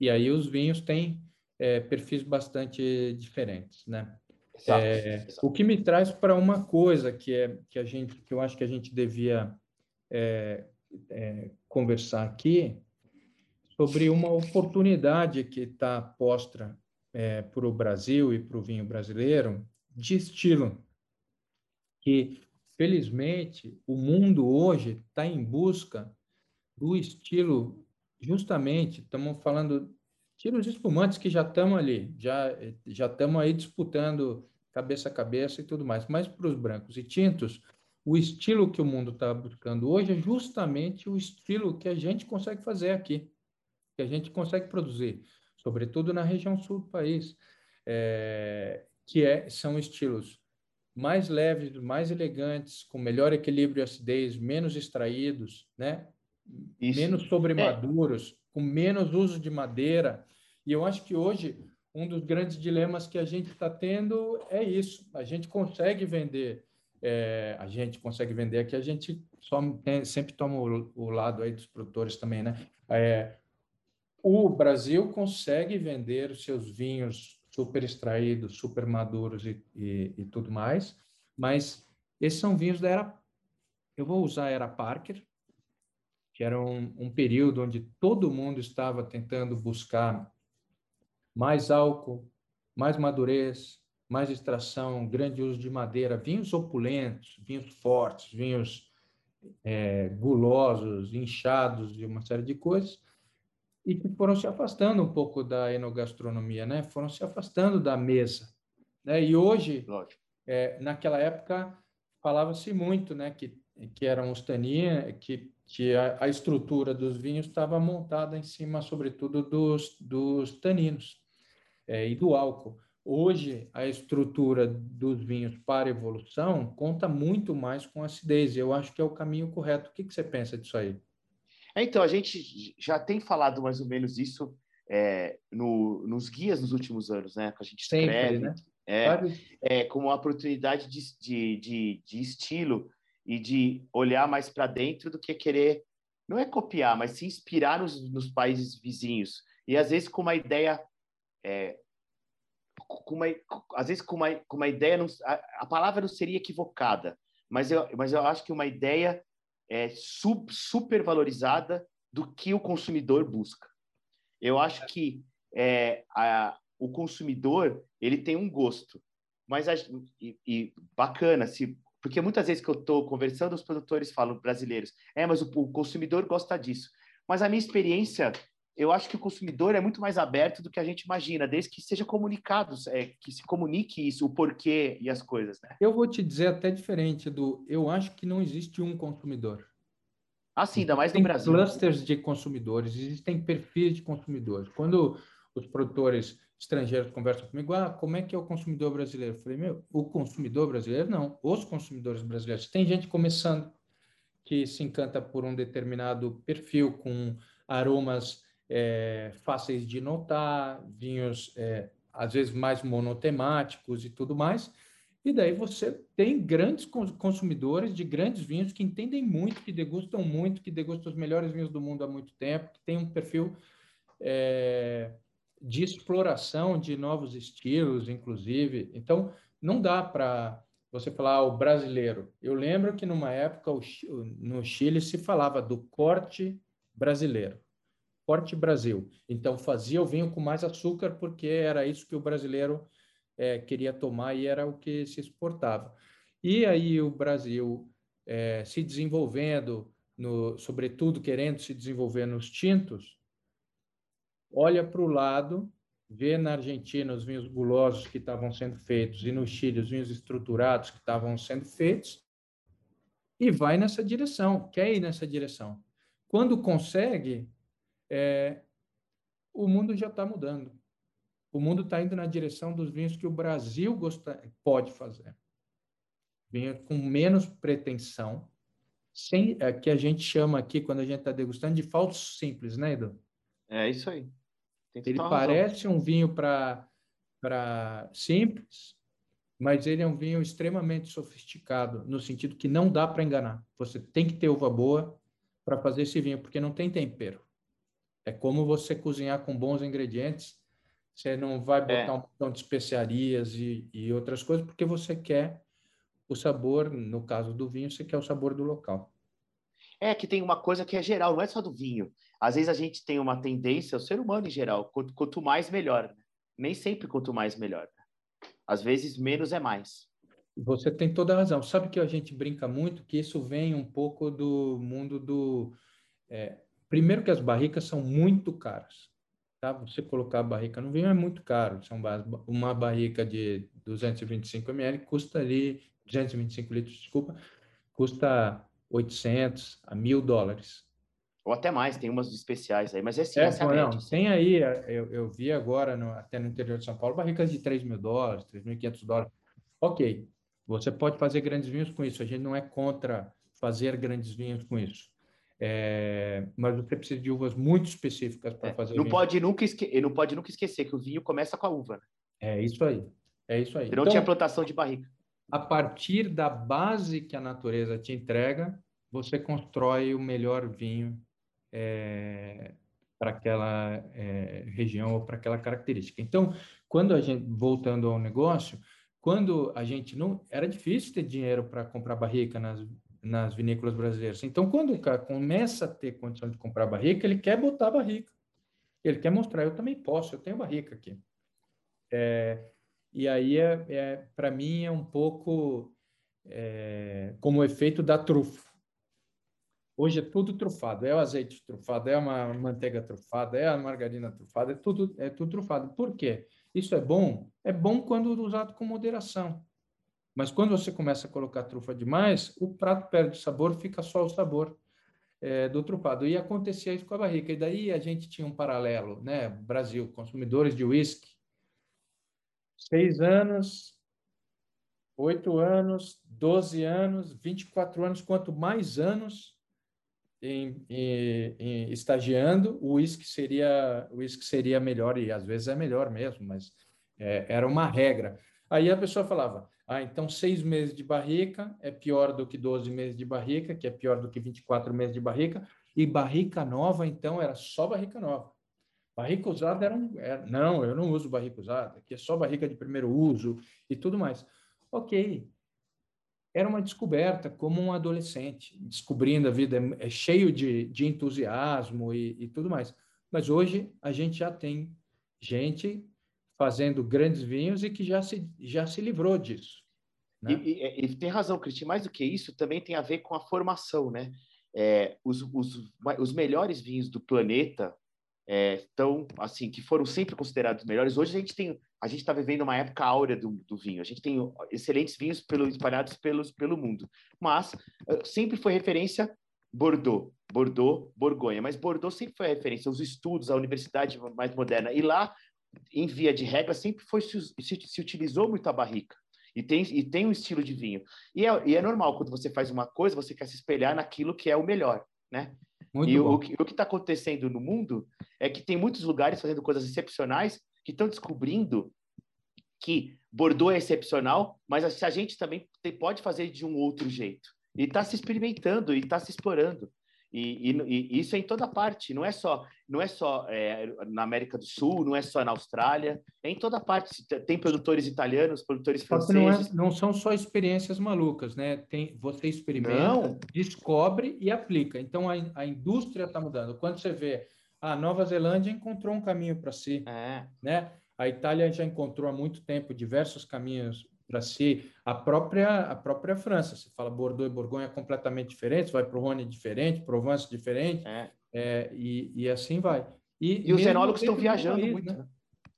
e aí os vinhos têm é, perfis bastante diferentes, né? Exato, é, exato. O que me traz para uma coisa que é que a gente que eu acho que a gente devia é, é, conversar aqui sobre uma oportunidade que está posta é, para o Brasil e para o vinho brasileiro de estilo que felizmente o mundo hoje está em busca do estilo justamente estamos falando tiros espumantes que já estamos ali, já já estamos aí disputando cabeça a cabeça e tudo mais. Mas para os brancos e tintos, o estilo que o mundo está buscando hoje é justamente o estilo que a gente consegue fazer aqui, que a gente consegue produzir, sobretudo na região sul do país, é, que é, são estilos mais leves, mais elegantes, com melhor equilíbrio e acidez, menos extraídos, né? menos sobremaduros, é. Com menos uso de madeira. E eu acho que hoje um dos grandes dilemas que a gente está tendo é isso. A gente consegue vender, é, a gente consegue vender aqui, a gente só sempre toma o, o, lado aí dos produtores também, né? É, o Brasil consegue vender os seus vinhos super extraídos, super maduros e, e, e tudo mais, mas esses são vinhos da era, eu vou usar a era Parker, que era um, um período onde todo mundo estava tentando buscar mais álcool, mais madurez, mais extração, grande uso de madeira, vinhos opulentos, vinhos fortes, vinhos é, gulosos, inchados de uma série de coisas, e que foram se afastando um pouco da enogastronomia, né? Foram se afastando da mesa, né? E hoje, é, naquela época, falava-se muito, né? Que que eram os que que a, a, estrutura dos vinhos estava montada em cima, sobretudo, dos, dos taninos é, e do álcool. Hoje, a estrutura dos vinhos para evolução conta muito mais com acidez. Eu acho que é o caminho correto. O que, que você pensa disso aí? É, então, a gente já tem falado mais ou menos isso é, no, nos guias nos últimos anos, né? Que a gente escreve, Sempre, né? É, é, como uma oportunidade de, de, de, de estilo e de olhar mais para dentro do que querer, não é copiar, mas se inspirar nos, nos países vizinhos. E às vezes com uma ideia é, com uma, às vezes com uma, com uma ideia, não, a, a, palavra não seria equivocada, mas eu, mas eu acho que uma ideia é sub, super valorizada do que o consumidor busca. Eu acho que é, a, o consumidor ele tem um gosto, mas a, e, e, bacana se porque muitas vezes que eu estou conversando, os produtores falam brasileiros, é, mas o, o consumidor gosta disso. Mas a minha experiência eu acho que o consumidor é muito mais aberto do que a gente imagina, desde que seja comunicado, é, que se comunique isso, o porquê e as coisas. Né? Eu vou te dizer até diferente do. Eu acho que não existe um consumidor. Ah, sim, ainda mais no Brasil. Existem clusters de consumidores, existem perfis de consumidores. Quando os produtores estrangeiros conversam comigo, ah, como é que é o consumidor brasileiro? Eu falei, meu, o consumidor brasileiro não, os consumidores brasileiros. Tem gente começando que se encanta por um determinado perfil com aromas é, fáceis de notar, vinhos é, às vezes mais monotemáticos e tudo mais. E daí você tem grandes consumidores de grandes vinhos que entendem muito, que degustam muito, que degustam os melhores vinhos do mundo há muito tempo, que tem um perfil é, de exploração de novos estilos, inclusive. Então, não dá para você falar ah, o brasileiro. Eu lembro que numa época no Chile se falava do corte brasileiro, corte Brasil. Então fazia o vinho com mais açúcar porque era isso que o brasileiro é, queria tomar e era o que se exportava. E aí o Brasil é, se desenvolvendo, no, sobretudo querendo se desenvolver nos tintos, olha para o lado vê na Argentina os vinhos gulosos que estavam sendo feitos e no Chile os vinhos estruturados que estavam sendo feitos e vai nessa direção, quer ir nessa direção. Quando consegue, é, o mundo já está mudando. O mundo está indo na direção dos vinhos que o Brasil gosta, pode fazer. Vinho com menos pretensão, sem, é, que a gente chama aqui, quando a gente está degustando, de falsos simples, né, Edu? É isso aí. Ele parece um vinho para simples, mas ele é um vinho extremamente sofisticado, no sentido que não dá para enganar. Você tem que ter uva boa para fazer esse vinho, porque não tem tempero. É como você cozinhar com bons ingredientes. Você não vai botar é. um montão de especiarias e, e outras coisas, porque você quer o sabor, no caso do vinho, você quer o sabor do local. É que tem uma coisa que é geral, não é só do vinho. Às vezes a gente tem uma tendência, o ser humano em geral, quanto, quanto mais melhor. Né? Nem sempre quanto mais melhor. Né? Às vezes menos é mais. Você tem toda a razão. Sabe que a gente brinca muito que isso vem um pouco do mundo do. É, primeiro que as barricas são muito caras. Tá? Você colocar a barrica no vinho é muito caro. São uma barrica de 225 ml custa ali 225 litros, desculpa, custa 800 a 1.000 dólares. Ou até mais, tem umas especiais aí, mas é assim, é, essa não, Tem aí, eu, eu vi agora, no, até no interior de São Paulo, barricas de 3 mil dólares, 3.500 dólares. Ok, você pode fazer grandes vinhos com isso, a gente não é contra fazer grandes vinhos com isso. É, mas você precisa de uvas muito específicas para é, fazer. Não pode nunca esque... não pode nunca esquecer que o vinho começa com a uva. Né? É isso aí. É isso aí. Não então, tinha plantação de barrica a partir da base que a natureza te entrega, você constrói o melhor vinho é, para aquela é, região ou para aquela característica. Então, quando a gente, voltando ao negócio, quando a gente não, era difícil ter dinheiro para comprar barrica nas, nas vinícolas brasileiras. Então, quando o cara começa a ter condição de comprar barrica, ele quer botar barrica. Ele quer mostrar, eu também posso, eu tenho barrica aqui. É, e aí, é, é para mim, é um pouco é, como o efeito da trufa. Hoje é tudo trufado, é o azeite trufado, é uma manteiga trufada, é a margarina trufada, é tudo, é tudo trufado. Por quê? Isso é bom? É bom quando usado com moderação. Mas quando você começa a colocar trufa demais, o prato perde sabor, fica só o sabor é, do trufado. E acontecia isso com a barrica. E daí a gente tinha um paralelo, né? Brasil, consumidores de uísque, seis anos, oito anos, doze anos, vinte e quatro anos, quanto mais anos em, em, em estagiando, o uísque seria, o seria melhor, e às vezes é melhor mesmo, mas é, era uma regra. Aí a pessoa falava, ah, então seis meses de barrica é pior do que 12 meses de barrica, que é pior do que 24 meses de barrica, e barrica nova, então, era só barrica nova. Barrica usada era um. Era, não, eu não uso barrica usada, aqui é só barrica de primeiro uso e tudo mais. Ok. Era uma descoberta, como um adolescente, descobrindo a vida, é, é cheio de, de entusiasmo e, e tudo mais. Mas hoje a gente já tem gente fazendo grandes vinhos e que já se, já se livrou disso. Né? E, e, e, tem razão, Cristian. Mais do que isso, também tem a ver com a formação, né? É, os, os, os melhores vinhos do planeta é, tão assim que foram sempre considerados melhores. Hoje a gente tem a gente está vivendo uma época áurea do, do, vinho. A gente tem excelentes vinhos pelo, espalhados pelos, pelo mundo, mas uh, sempre foi referência Bordeaux, Bordeaux, Borgonha. Mas Bordeaux sempre foi referência. Os estudos, a universidade mais moderna e lá, em via de regra, sempre foi se, se, se utilizou muito a barrica. E tem, e tem um estilo de vinho. E é, e é normal, quando você faz uma coisa, você quer se espelhar naquilo que é o melhor, né? Muito e bom. o, o que está acontecendo no mundo é que tem muitos lugares fazendo coisas excepcionais que estão descobrindo que Bordeaux é excepcional, mas a gente também pode fazer de um outro jeito. E está se experimentando e está se explorando. E, e, e, isso é em toda parte, não é só, não é só é, na América do Sul, não é só na Austrália, é em toda parte. Tem produtores italianos, produtores franceses. Não, é, não, são só experiências malucas, né? Tem, você experimenta, não. descobre e aplica. Então a, a indústria está mudando. Quando você vê a Nova Zelândia encontrou um caminho para si, é. né? A Itália já encontrou há muito tempo diversos caminhos para si. A própria, a própria França, você fala Bordeaux e Borgonha completamente diferentes, vai para o Rhône diferente, Provence diferente, é. É, e, e assim vai. E, e os enólogos estão viajando país, muito. Né?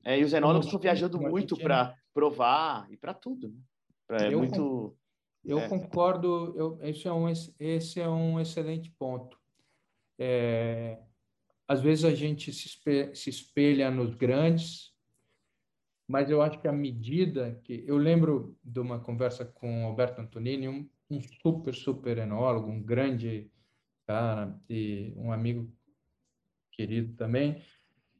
É, e os enólogos estão viajando muito para provar e para tudo. Né? Pra, é eu muito. Eu é. concordo, eu, esse, é um, esse é um excelente ponto. É, às vezes a gente se espelha, se espelha nos grandes, mas eu acho que a medida que eu lembro de uma conversa com Alberto Antonini, um, um super super enólogo, um grande cara e um amigo querido também,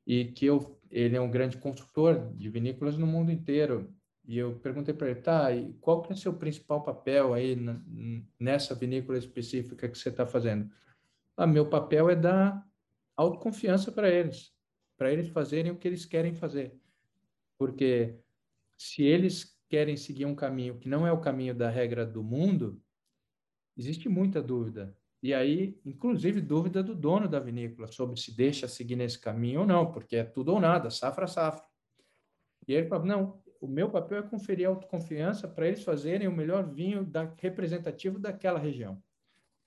e que eu ele é um grande consultor de vinícolas no mundo inteiro. E eu perguntei para ele, tá, e qual que é o seu principal papel aí nessa vinícola específica que você está fazendo? Ah, meu papel é dar autoconfiança para eles, para eles fazerem o que eles querem fazer. Porque se eles querem seguir um caminho que não é o caminho da regra do mundo, existe muita dúvida. E aí, inclusive, dúvida do dono da vinícola sobre se deixa seguir nesse caminho ou não, porque é tudo ou nada, safra safra. E ele fala: não, o meu papel é conferir autoconfiança para eles fazerem o melhor vinho da, representativo daquela região.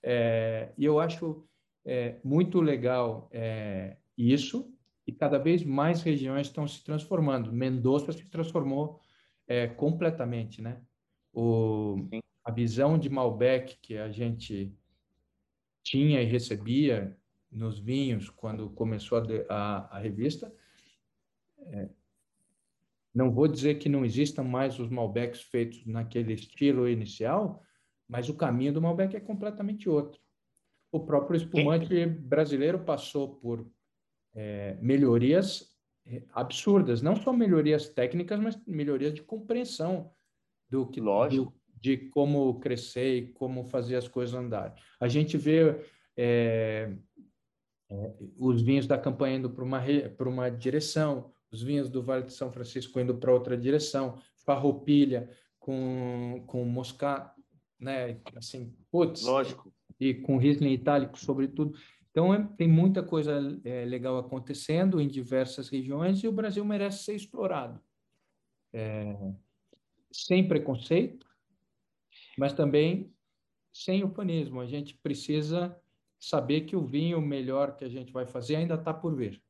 É, e eu acho é, muito legal é, isso, e cada vez mais regiões estão se transformando. Mendoza se transformou é, completamente, né? O, a visão de Malbec que a gente tinha e recebia nos vinhos quando começou a, a, a revista, é, não vou dizer que não existam mais os Malbecs feitos naquele estilo inicial, mas o caminho do Malbec é completamente outro. O próprio espumante brasileiro passou por é, melhorias é, absurdas, não só melhorias técnicas, mas melhorias de compreensão do que do, de como crescer e como fazer as coisas andarem. A gente vê é, é, os vinhos da campanha indo para uma uma direção, os vinhos do Vale de São Francisco indo para outra direção, farroupilha com com moscato, né? Assim, putz, lógico. E com Riesling itálico, sobretudo. Então, é, tem muita coisa é, legal acontecendo em diversas regiões e o Brasil merece ser explorado. É, sem preconceito, mas também sem ufanismo. A gente precisa saber que o vinho melhor que a gente vai fazer ainda está por vir.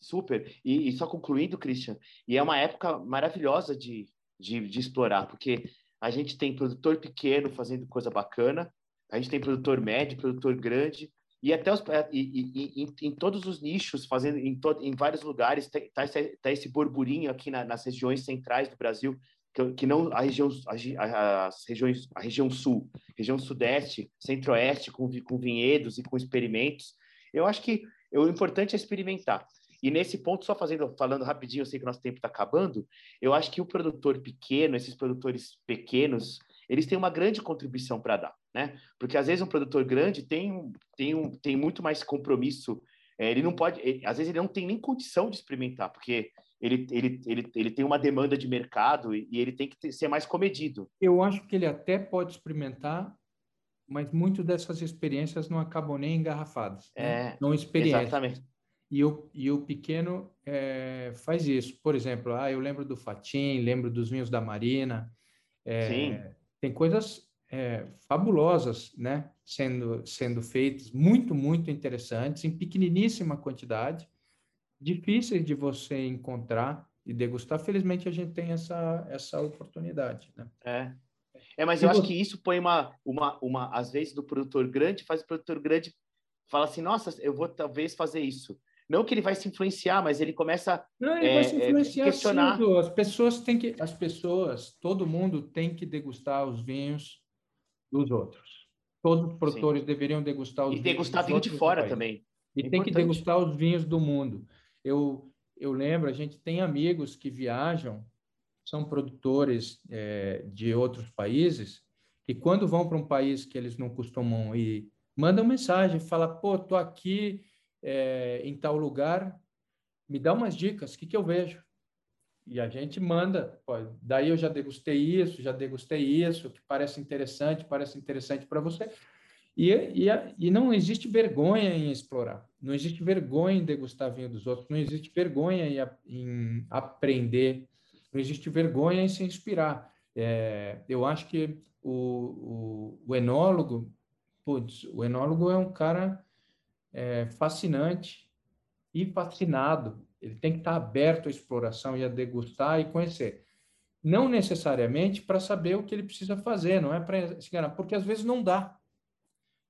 Super. E, e, só concluindo, Christian, e é uma época maravilhosa de, de, de explorar, porque a gente tem produtor pequeno fazendo coisa bacana, a gente tem produtor médio, produtor grande, e até os, é, e, e, e, em todos os nichos, fazendo em, em vários lugares, está esse, tá esse burburinho aqui na, nas regiões centrais do Brasil, que, que não a região, a, as regiões, a região sul, região sudeste, centro-oeste, com, com vinhedos e com experimentos. Eu acho que o importante é experimentar. E nesse ponto, só fazendo, falando rapidinho, eu sei que nosso tempo está acabando, eu acho que o produtor pequeno, esses produtores pequenos, eles têm uma grande contribuição para dar né? Porque às vezes um produtor grande tem, tem, um, tem muito mais compromisso. É, ele não pode, ele, às vezes ele não tem nem condição de experimentar, porque ele, ele, ele, ele tem uma demanda de mercado e, e ele tem que ter, ser mais comedido. Eu acho que ele até pode experimentar, mas muito dessas experiências não acabam nem engarrafadas. Né? É, não experiências. Exatamente. E o, e o pequeno é, faz isso. Por exemplo, ah, eu lembro do Fatim, lembro dos vinhos da Marina. É, Sim. Tem coisas é, fabulosas, né, sendo sendo feitas, muito muito interessantes em pequeniníssima quantidade, difíceis de você encontrar e degustar. Felizmente a gente tem essa essa oportunidade, né? É. É, mas eu acho que isso põe uma, uma, uma, às vezes, do produtor grande, faz o produtor grande fala assim, nossa, eu vou talvez fazer isso. Não que ele vai se influenciar, mas ele começa Não, ele é, vai se é, influenciar questionar. Sim, as pessoas têm que, as pessoas, todo mundo tem que degustar os vinhos dos outros. Todos os produtores Sim. deveriam degustar os e vinhos. E degustar vinho de fora também. E é tem que degustar os vinhos do mundo. Eu, eu lembro, a gente tem amigos que viajam, são produtores é, de outros países, e quando vão para um país que eles não costumam ir manda uma mensagem, fala, pô, tô aqui é, em tal lugar, me dá umas dicas, o que, que eu vejo? E a gente manda, daí eu já degustei isso, já degustei isso, que parece interessante, parece interessante para você. E, e, e, não existe vergonha em explorar, não existe vergonha em degustar vinho dos outros, não existe vergonha em, em aprender, não existe vergonha em se inspirar. É, eu acho que o, o, o enólogo, putz, o enólogo é um cara é, fascinante e fascinado. Ele tem que estar aberto à exploração e a degustar e conhecer. Não necessariamente para saber o que ele precisa fazer, não é para se enganar, porque às vezes não dá.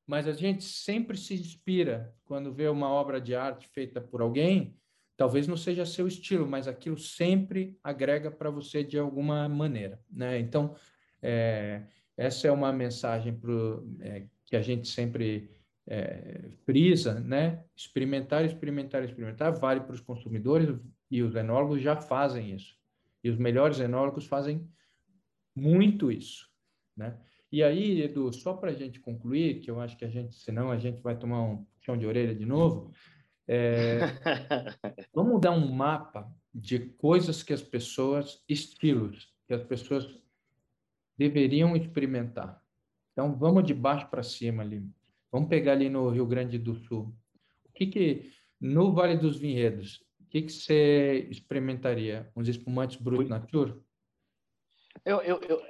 Mas a gente sempre se inspira quando vê uma obra de arte feita por alguém, talvez não seja seu estilo, mas aquilo sempre agrega para você de alguma maneira, né? Então, é, essa é uma mensagem pro, é, que a gente sempre é, frisa, né? Experimentar, experimentar, experimentar, vale para os consumidores e os enólogos já fazem isso. E os melhores enólogos fazem muito isso, né? E aí, Edu, só para a gente concluir, que eu acho que a gente, senão a gente vai tomar um chão de orelha de novo, é, vamos dar um mapa de coisas que as pessoas, estilos, que as pessoas deveriam experimentar. Então, vamos de baixo para cima ali. Vamos pegar ali no Rio Grande do Sul. O que que no Vale dos Vinhedos, o que que você experimentaria? Uns espumantes Brut Nature? Eu, eu, eu,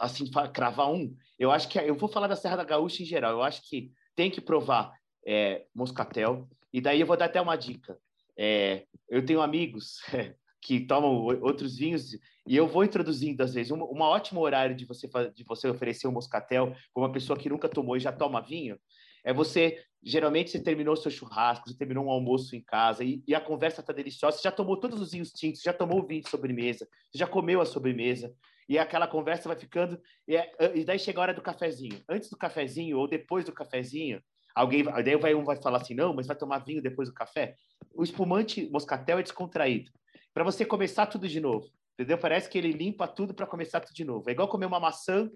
assim, cravar um, eu acho que eu vou falar da Serra da Gaúcha em geral. Eu acho que tem que provar é, moscatel. E daí eu vou dar até uma dica. É, eu tenho amigos que tomam outros vinhos e eu vou introduzindo às vezes um, um ótimo horário de você de você oferecer um moscatel para uma pessoa que nunca tomou e já toma vinho é você, geralmente, você terminou seu churrasco, você terminou um almoço em casa e, e a conversa está deliciosa, você já tomou todos os vinhos tintos, já tomou o vinho de sobremesa, você já comeu a sobremesa, e aquela conversa vai ficando, e, é, e daí chega a hora do cafezinho. Antes do cafezinho ou depois do cafezinho, alguém, daí vai, um vai falar assim, não, mas vai tomar vinho depois do café? O espumante moscatel é descontraído. Para você começar tudo de novo, entendeu? Parece que ele limpa tudo para começar tudo de novo. É igual comer uma maçã,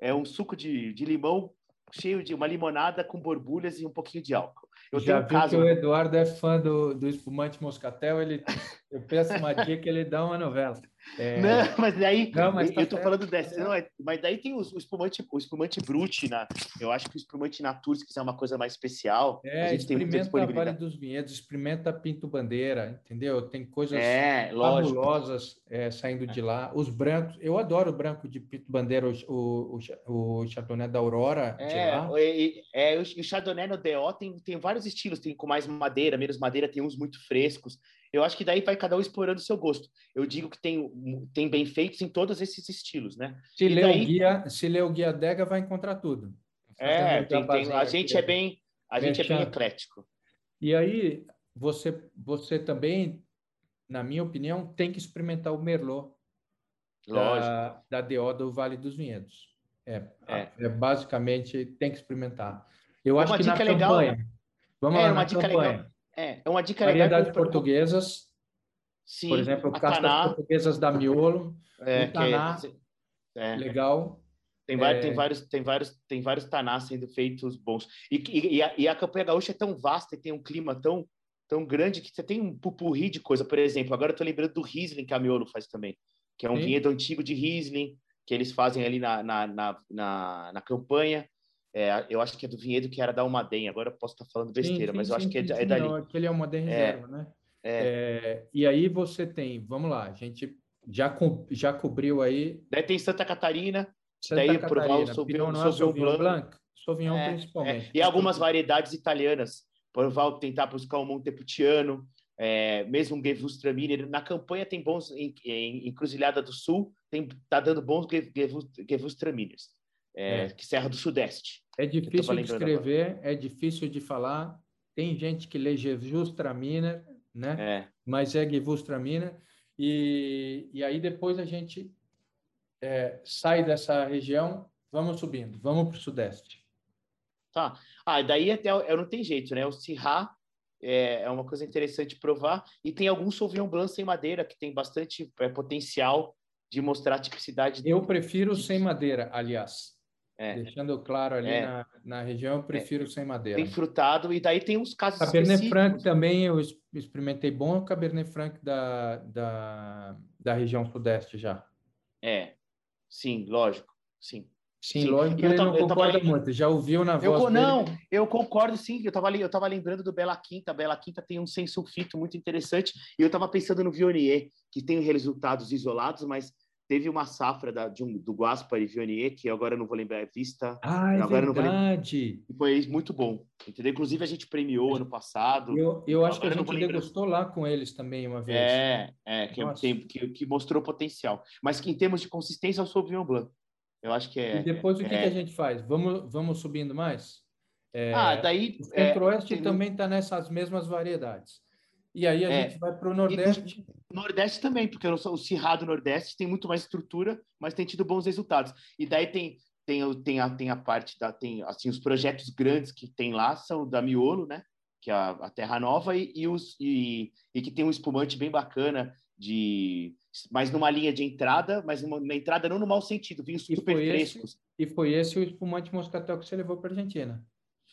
é um suco de, de limão cheio de uma limonada com borbulhas e um pouquinho de álcool. Eu Já tenho um caso... que o Eduardo é fã do, do espumante moscatel, ele, eu peço uma dica, ele dá uma novela. É... Não, mas daí não, mas tá eu estou falando dessa, não, é, mas daí tem o, o, espumante, o espumante brute, na, eu acho que o espumante natur, se quiser uma coisa mais especial, é, a gente tem muita disponibilidade. Vale dos Vinhedos, experimenta Pinto Bandeira, entendeu? Tem coisas é, fabulosas é, saindo de lá. Os brancos, eu adoro o branco de Pinto Bandeira, o, o, o, o Chardonnay da Aurora é, e, é, o, o Chardonnay no DO tem, tem vários estilos, tem com mais madeira, menos madeira, tem uns muito frescos. Eu acho que daí vai cada um explorando o seu gosto. Eu digo que tem, tem bem feitos em todos esses estilos, né? Se ler daí... o guia, se ler o guia Dega, vai encontrar tudo. É, tem, tem, a gente é bem, a gente é bem eclético. E aí você, você também, na minha opinião, tem que experimentar o Merlot da, da DO do Vale dos Vinhedos. É, é. é basicamente tem que experimentar. Eu uma acho que na campanha. Legal, vamos é, lá na campanha. Legal. É, é uma dica Variedades legal. portuguesas. Sim, por exemplo, castas taná, portuguesas da Miolo. É, taná, é, legal. Tem, vários, é... tem, vários, tem, vários, tem vários tanás sendo feitos bons. E, e, e, a, e, a, campanha gaúcha é tão vasta e tem um clima tão, tão grande que você tem um pupurri de coisa. Por exemplo, agora eu estou lembrando do Riesling que a Miolo faz também, que é um Sim. vinhedo antigo de Riesling, que eles fazem ali na, na, na, na, na campanha. É, eu acho que é do Vinhedo que era da Almaden, agora eu posso estar falando besteira, sim, sim, mas eu sim, acho que é, é dali. Não, aquele é Almaden Reserva, é, né? É. é. e aí você tem, vamos lá, a gente já, co já cobriu aí... Daí tem Santa Catarina, Santa daí Catarina, o Sauvignon, Sauvignon, Sauvignon Blanc. Sauvignon é, principalmente. E algumas variedades italianas, provar, tentar buscar o Montepulciano, é, mesmo um Gewürztraminer. Na campanha tem bons, em, em Encruzilhada do Sul, tem, tá dando bons Gewürztraminers é, que Serra do Sudeste. É difícil de escrever, agora. é difícil de falar. Tem gente que lê Gewürztraminer, né? É. Mas é Gewürztraminer. E, e aí depois a gente é, sai dessa região, vamos subindo, vamos para o Sudeste. Tá. Ah, daí até eu não tem jeito, né? O Sirá é, é uma coisa interessante provar. E tem algum Sauvignon Blanc sem madeira, que tem bastante é, potencial de mostrar a tipicidade. Eu prefiro sem madeira, aliás. É. Deixando claro ali é. na, na região, eu prefiro é. sem madeira. Bem frutado, e daí tem uns casos Cabernet Franc também eu experimentei bom, o Cabernet Franc da, da, da região sudeste já. É, sim, lógico, sim. Sim, sim. lógico ele não concorda tava... muito, já ouviu na voz eu, Não, eu concordo sim, eu estava eu tava lembrando do Bela Quinta, Bela Quinta tem um sem sulfito muito interessante, e eu estava pensando no Vionier, que tem resultados isolados, mas Teve uma safra da, de um, do Gaspar e Vionier, que agora não vou lembrar, é Vista. Ah, é agora verdade. E foi muito bom. Entendeu? Inclusive, a gente premiou ano passado. Eu, eu acho que a gente degustou lá com eles também uma vez. É, é que, tem, que, que, mostrou potencial. Mas que em termos de consistência, é o Sauvignon Blanc. Eu acho que é. E depois o que, é... que a gente faz? Vamos, vamos subindo mais? É, ah, daí. O Centro-Oeste é, também está nessas mesmas variedades. E aí a é. gente vai para o Nordeste. Nordeste também, porque o Cerrado Nordeste tem muito mais estrutura, mas tem tido bons resultados. E daí tem tem, tem, a, tem a parte da tem assim os projetos grandes que tem lá são da Miolo, né? Que é a, a Terra Nova e, e os e, e, que tem um espumante bem bacana de mas numa linha de entrada, mas uma entrada não no mau sentido, vinhos super frescos. Esse, e foi esse o espumante moscatel que você levou para a Argentina.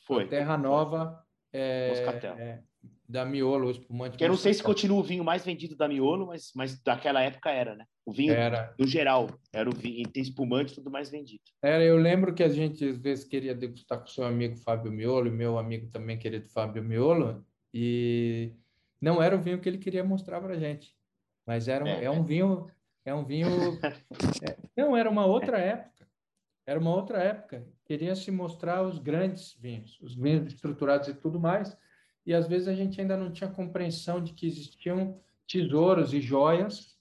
Foi. A Terra Nova é, moscatel. É, da Miolo, o espumante. Que eu não sei se continua o vinho mais vendido da Miolo, mas, mas daquela época era, né? O vinho, era. no geral, era o vinho, tem espumante tudo mais vendido. Era, eu lembro que a gente às vezes queria degustar com seu amigo Fábio Miolo, e meu amigo também querido Fábio Miolo, e não era o vinho que ele queria mostrar para gente, mas era um, é. é um vinho, é um vinho, é, não, era uma outra época, era uma outra época, queria se mostrar os grandes vinhos, os vinhos estruturados e tudo mais, e às vezes a gente ainda não tinha compreensão de que existiam tesouros e joias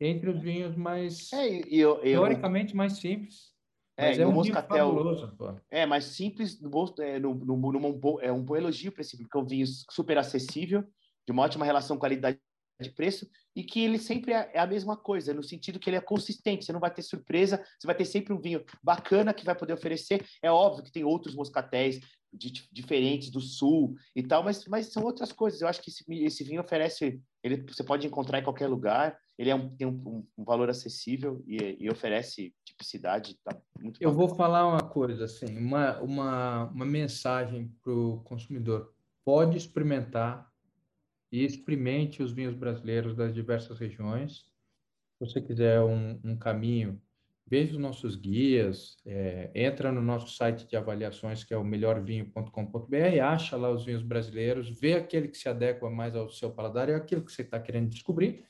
entre os vinhos mais é, eu, eu, teoricamente mais simples. É, mas é um moscatel. Fabuloso, pô. É, mas simples no, é, no, no, no, é um bom elogio para esse porque é um vinho super acessível, de uma ótima relação qualidade de preço e que ele sempre é, é a mesma coisa, no sentido que ele é consistente, você não vai ter surpresa, você vai ter sempre um vinho bacana que vai poder oferecer. É óbvio que tem outros moscatéis de, diferentes do sul e tal, mas, mas são outras coisas. Eu acho que esse, esse vinho oferece, ele você pode encontrar em qualquer lugar, ele é um, tem um, um valor acessível e, e, oferece tipicidade. Tá muito Eu vou falar uma coisa, assim, uma, uma, uma mensagem para o consumidor. Pode experimentar e experimente os vinhos brasileiros das diversas regiões. Se você quiser um, um caminho, veja os nossos guias, é, entra no nosso site de avaliações, que é o melhorvinho.com.br, acha lá os vinhos brasileiros, vê aquele que se adequa mais ao seu paladar e aquilo que você está querendo descobrir.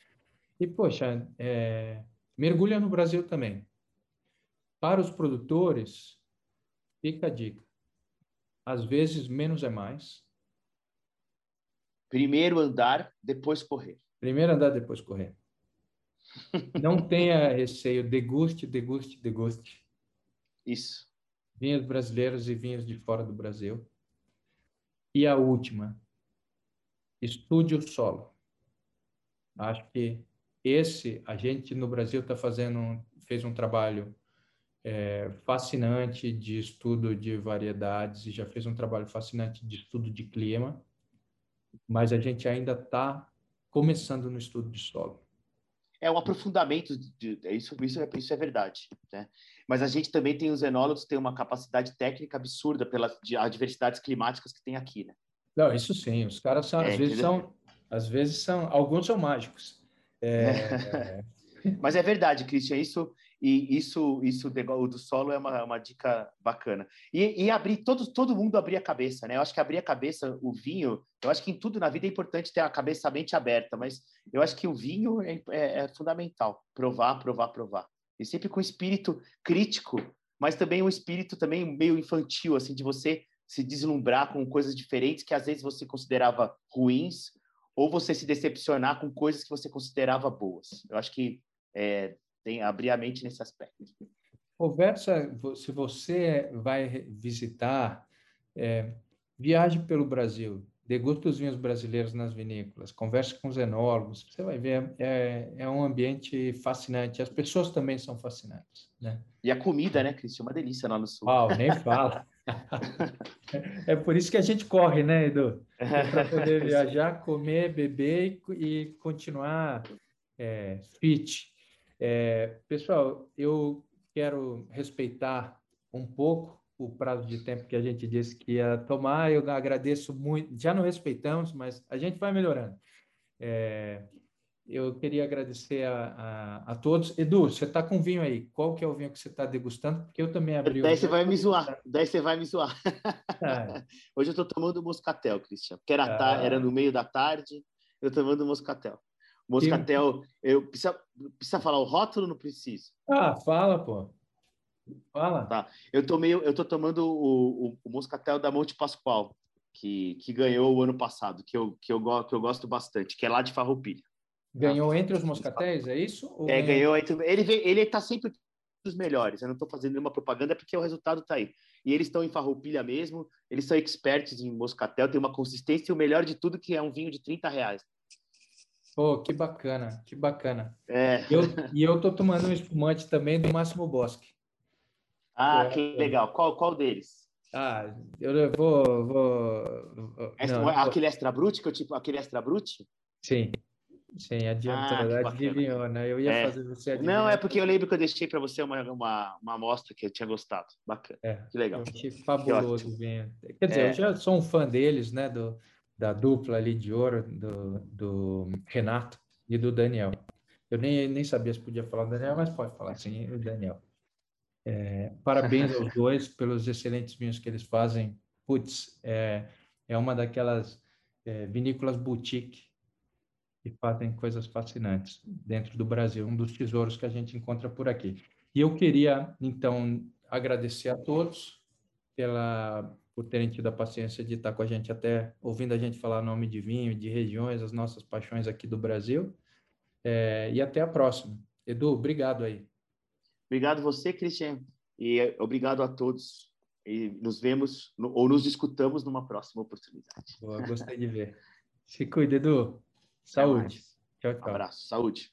E, poxa, é, mergulha no Brasil também. Para os produtores, fica a dica. Às vezes, menos é mais. Primeiro andar, depois correr. Primeiro andar, depois correr. Não tenha receio, deguste, deguste, deguste. Isso. Vinhos brasileiros e vinhos de fora do Brasil. E a última, estude o solo. Acho que esse, a gente no Brasil está fazendo, fez um trabalho é, fascinante de estudo de variedades e já fez um trabalho fascinante de estudo de clima mas a gente ainda está começando no estudo de solo. É um aprofundamento, de, de, isso, isso, é, isso é verdade. Né? Mas a gente também tem, os enólogos têm uma capacidade técnica absurda pelas adversidades climáticas que tem aqui, né? Não, isso sim, os caras são, é, às vezes são, às vezes são, alguns são mágicos. É... Mas é verdade, Christian, isso e isso, isso o do solo é uma, uma dica bacana. E, e, abrir, todo, todo mundo abrir a cabeça, né? Eu acho que abrir a cabeça, o vinho, eu acho que em tudo na vida é importante ter a cabeça, a mente aberta, mas eu acho que o vinho é, é, é fundamental. Provar, provar, provar. E sempre com espírito crítico, mas também um espírito também meio infantil, assim, de você se deslumbrar com coisas diferentes que às vezes você considerava ruins, ou você se decepcionar com coisas que você considerava boas. Eu acho que é, tem abrir a mente nesse aspecto. Conversa, se você vai visitar, é, viaje pelo Brasil, deguste os vinhos brasileiros nas vinícolas, converse com os enólogos, você vai ver, é, é um ambiente fascinante, as pessoas também são fascinantes, né? E a comida, né, Cristian, é uma delícia lá no sul. Uau, nem fala. é por isso que a gente corre, né, Edu? É para poder viajar, comer, beber e, e continuar é, fit. É, pessoal, eu quero respeitar um pouco o prazo de tempo que a gente disse que ia tomar. Eu agradeço muito. Já não respeitamos, mas a gente vai melhorando. É, eu queria agradecer a, a, a, todos. Edu, você está com vinho aí. Qual que é o vinho que você está degustando? Porque eu também abri. Daí você vai me zoar. Daí você vai me zoar. Ah. Hoje eu estou tomando moscatel, Cristian. Porque era, ah. era no meio da tarde. Eu estou tomando moscatel. Moscatel, eu precisa, precisa falar o rótulo? Não preciso. Ah, fala, pô. Fala. Tá. Eu tomei, eu tô tomando o, o, o moscatel da Monte Pascoal, que, que ganhou o ano passado, que eu, que eu, que eu gosto bastante, que é lá de Farroupilha. Ganhou entre os moscatéis, é isso? É, ganhou entre. Ele, ele tá sempre dos melhores. Eu não estou fazendo nenhuma propaganda porque o resultado está aí. E eles estão em farroupilha mesmo, eles são expertos em moscatel, tem uma consistência e o melhor de tudo que é um vinho de 30 reais. Pô, que bacana, que bacana. É. Eu, e eu tô tomando um espumante também do Máximo Bosque. Ah, é, que legal. Qual, qual deles? Ah, eu vou... vou, extra, não, aquele extra brute, que eu tipo, aquele extra brute? Sim. Sim, adiantou, ah, adivinhou, né? Eu ia é. fazer você adivinhar. Não, é porque eu lembro que eu deixei para você uma, uma, uma amostra que eu tinha gostado. Bacana. É, que legal. Eu achei fabuloso vinho. Quer dizer, é. eu já sou um fã deles, né? Do, da dupla ali de ouro, do, do Renato e do Daniel. Eu nem, nem sabia se podia falar do Daniel, mas pode falar sim, o Daniel. É, parabéns aos dois pelos excelentes vinhos que eles fazem. Putz, é, é uma daquelas é, vinícolas boutique que fazem coisas fascinantes dentro do Brasil, um dos tesouros que a gente encontra por aqui. E eu queria, então, agradecer a todos pela, por terem tido a paciência de estar com a gente até ouvindo a gente falar nome de vinho, de regiões, as nossas paixões aqui do Brasil. É, e até a próxima. Edu, obrigado aí. Obrigado você, Cristian, e obrigado a todos. E nos vemos ou nos escutamos numa próxima oportunidade. Boa, gostei de ver. Se cuide, Edu. Saúde. Tchau, tchau. Abraço. Saúde.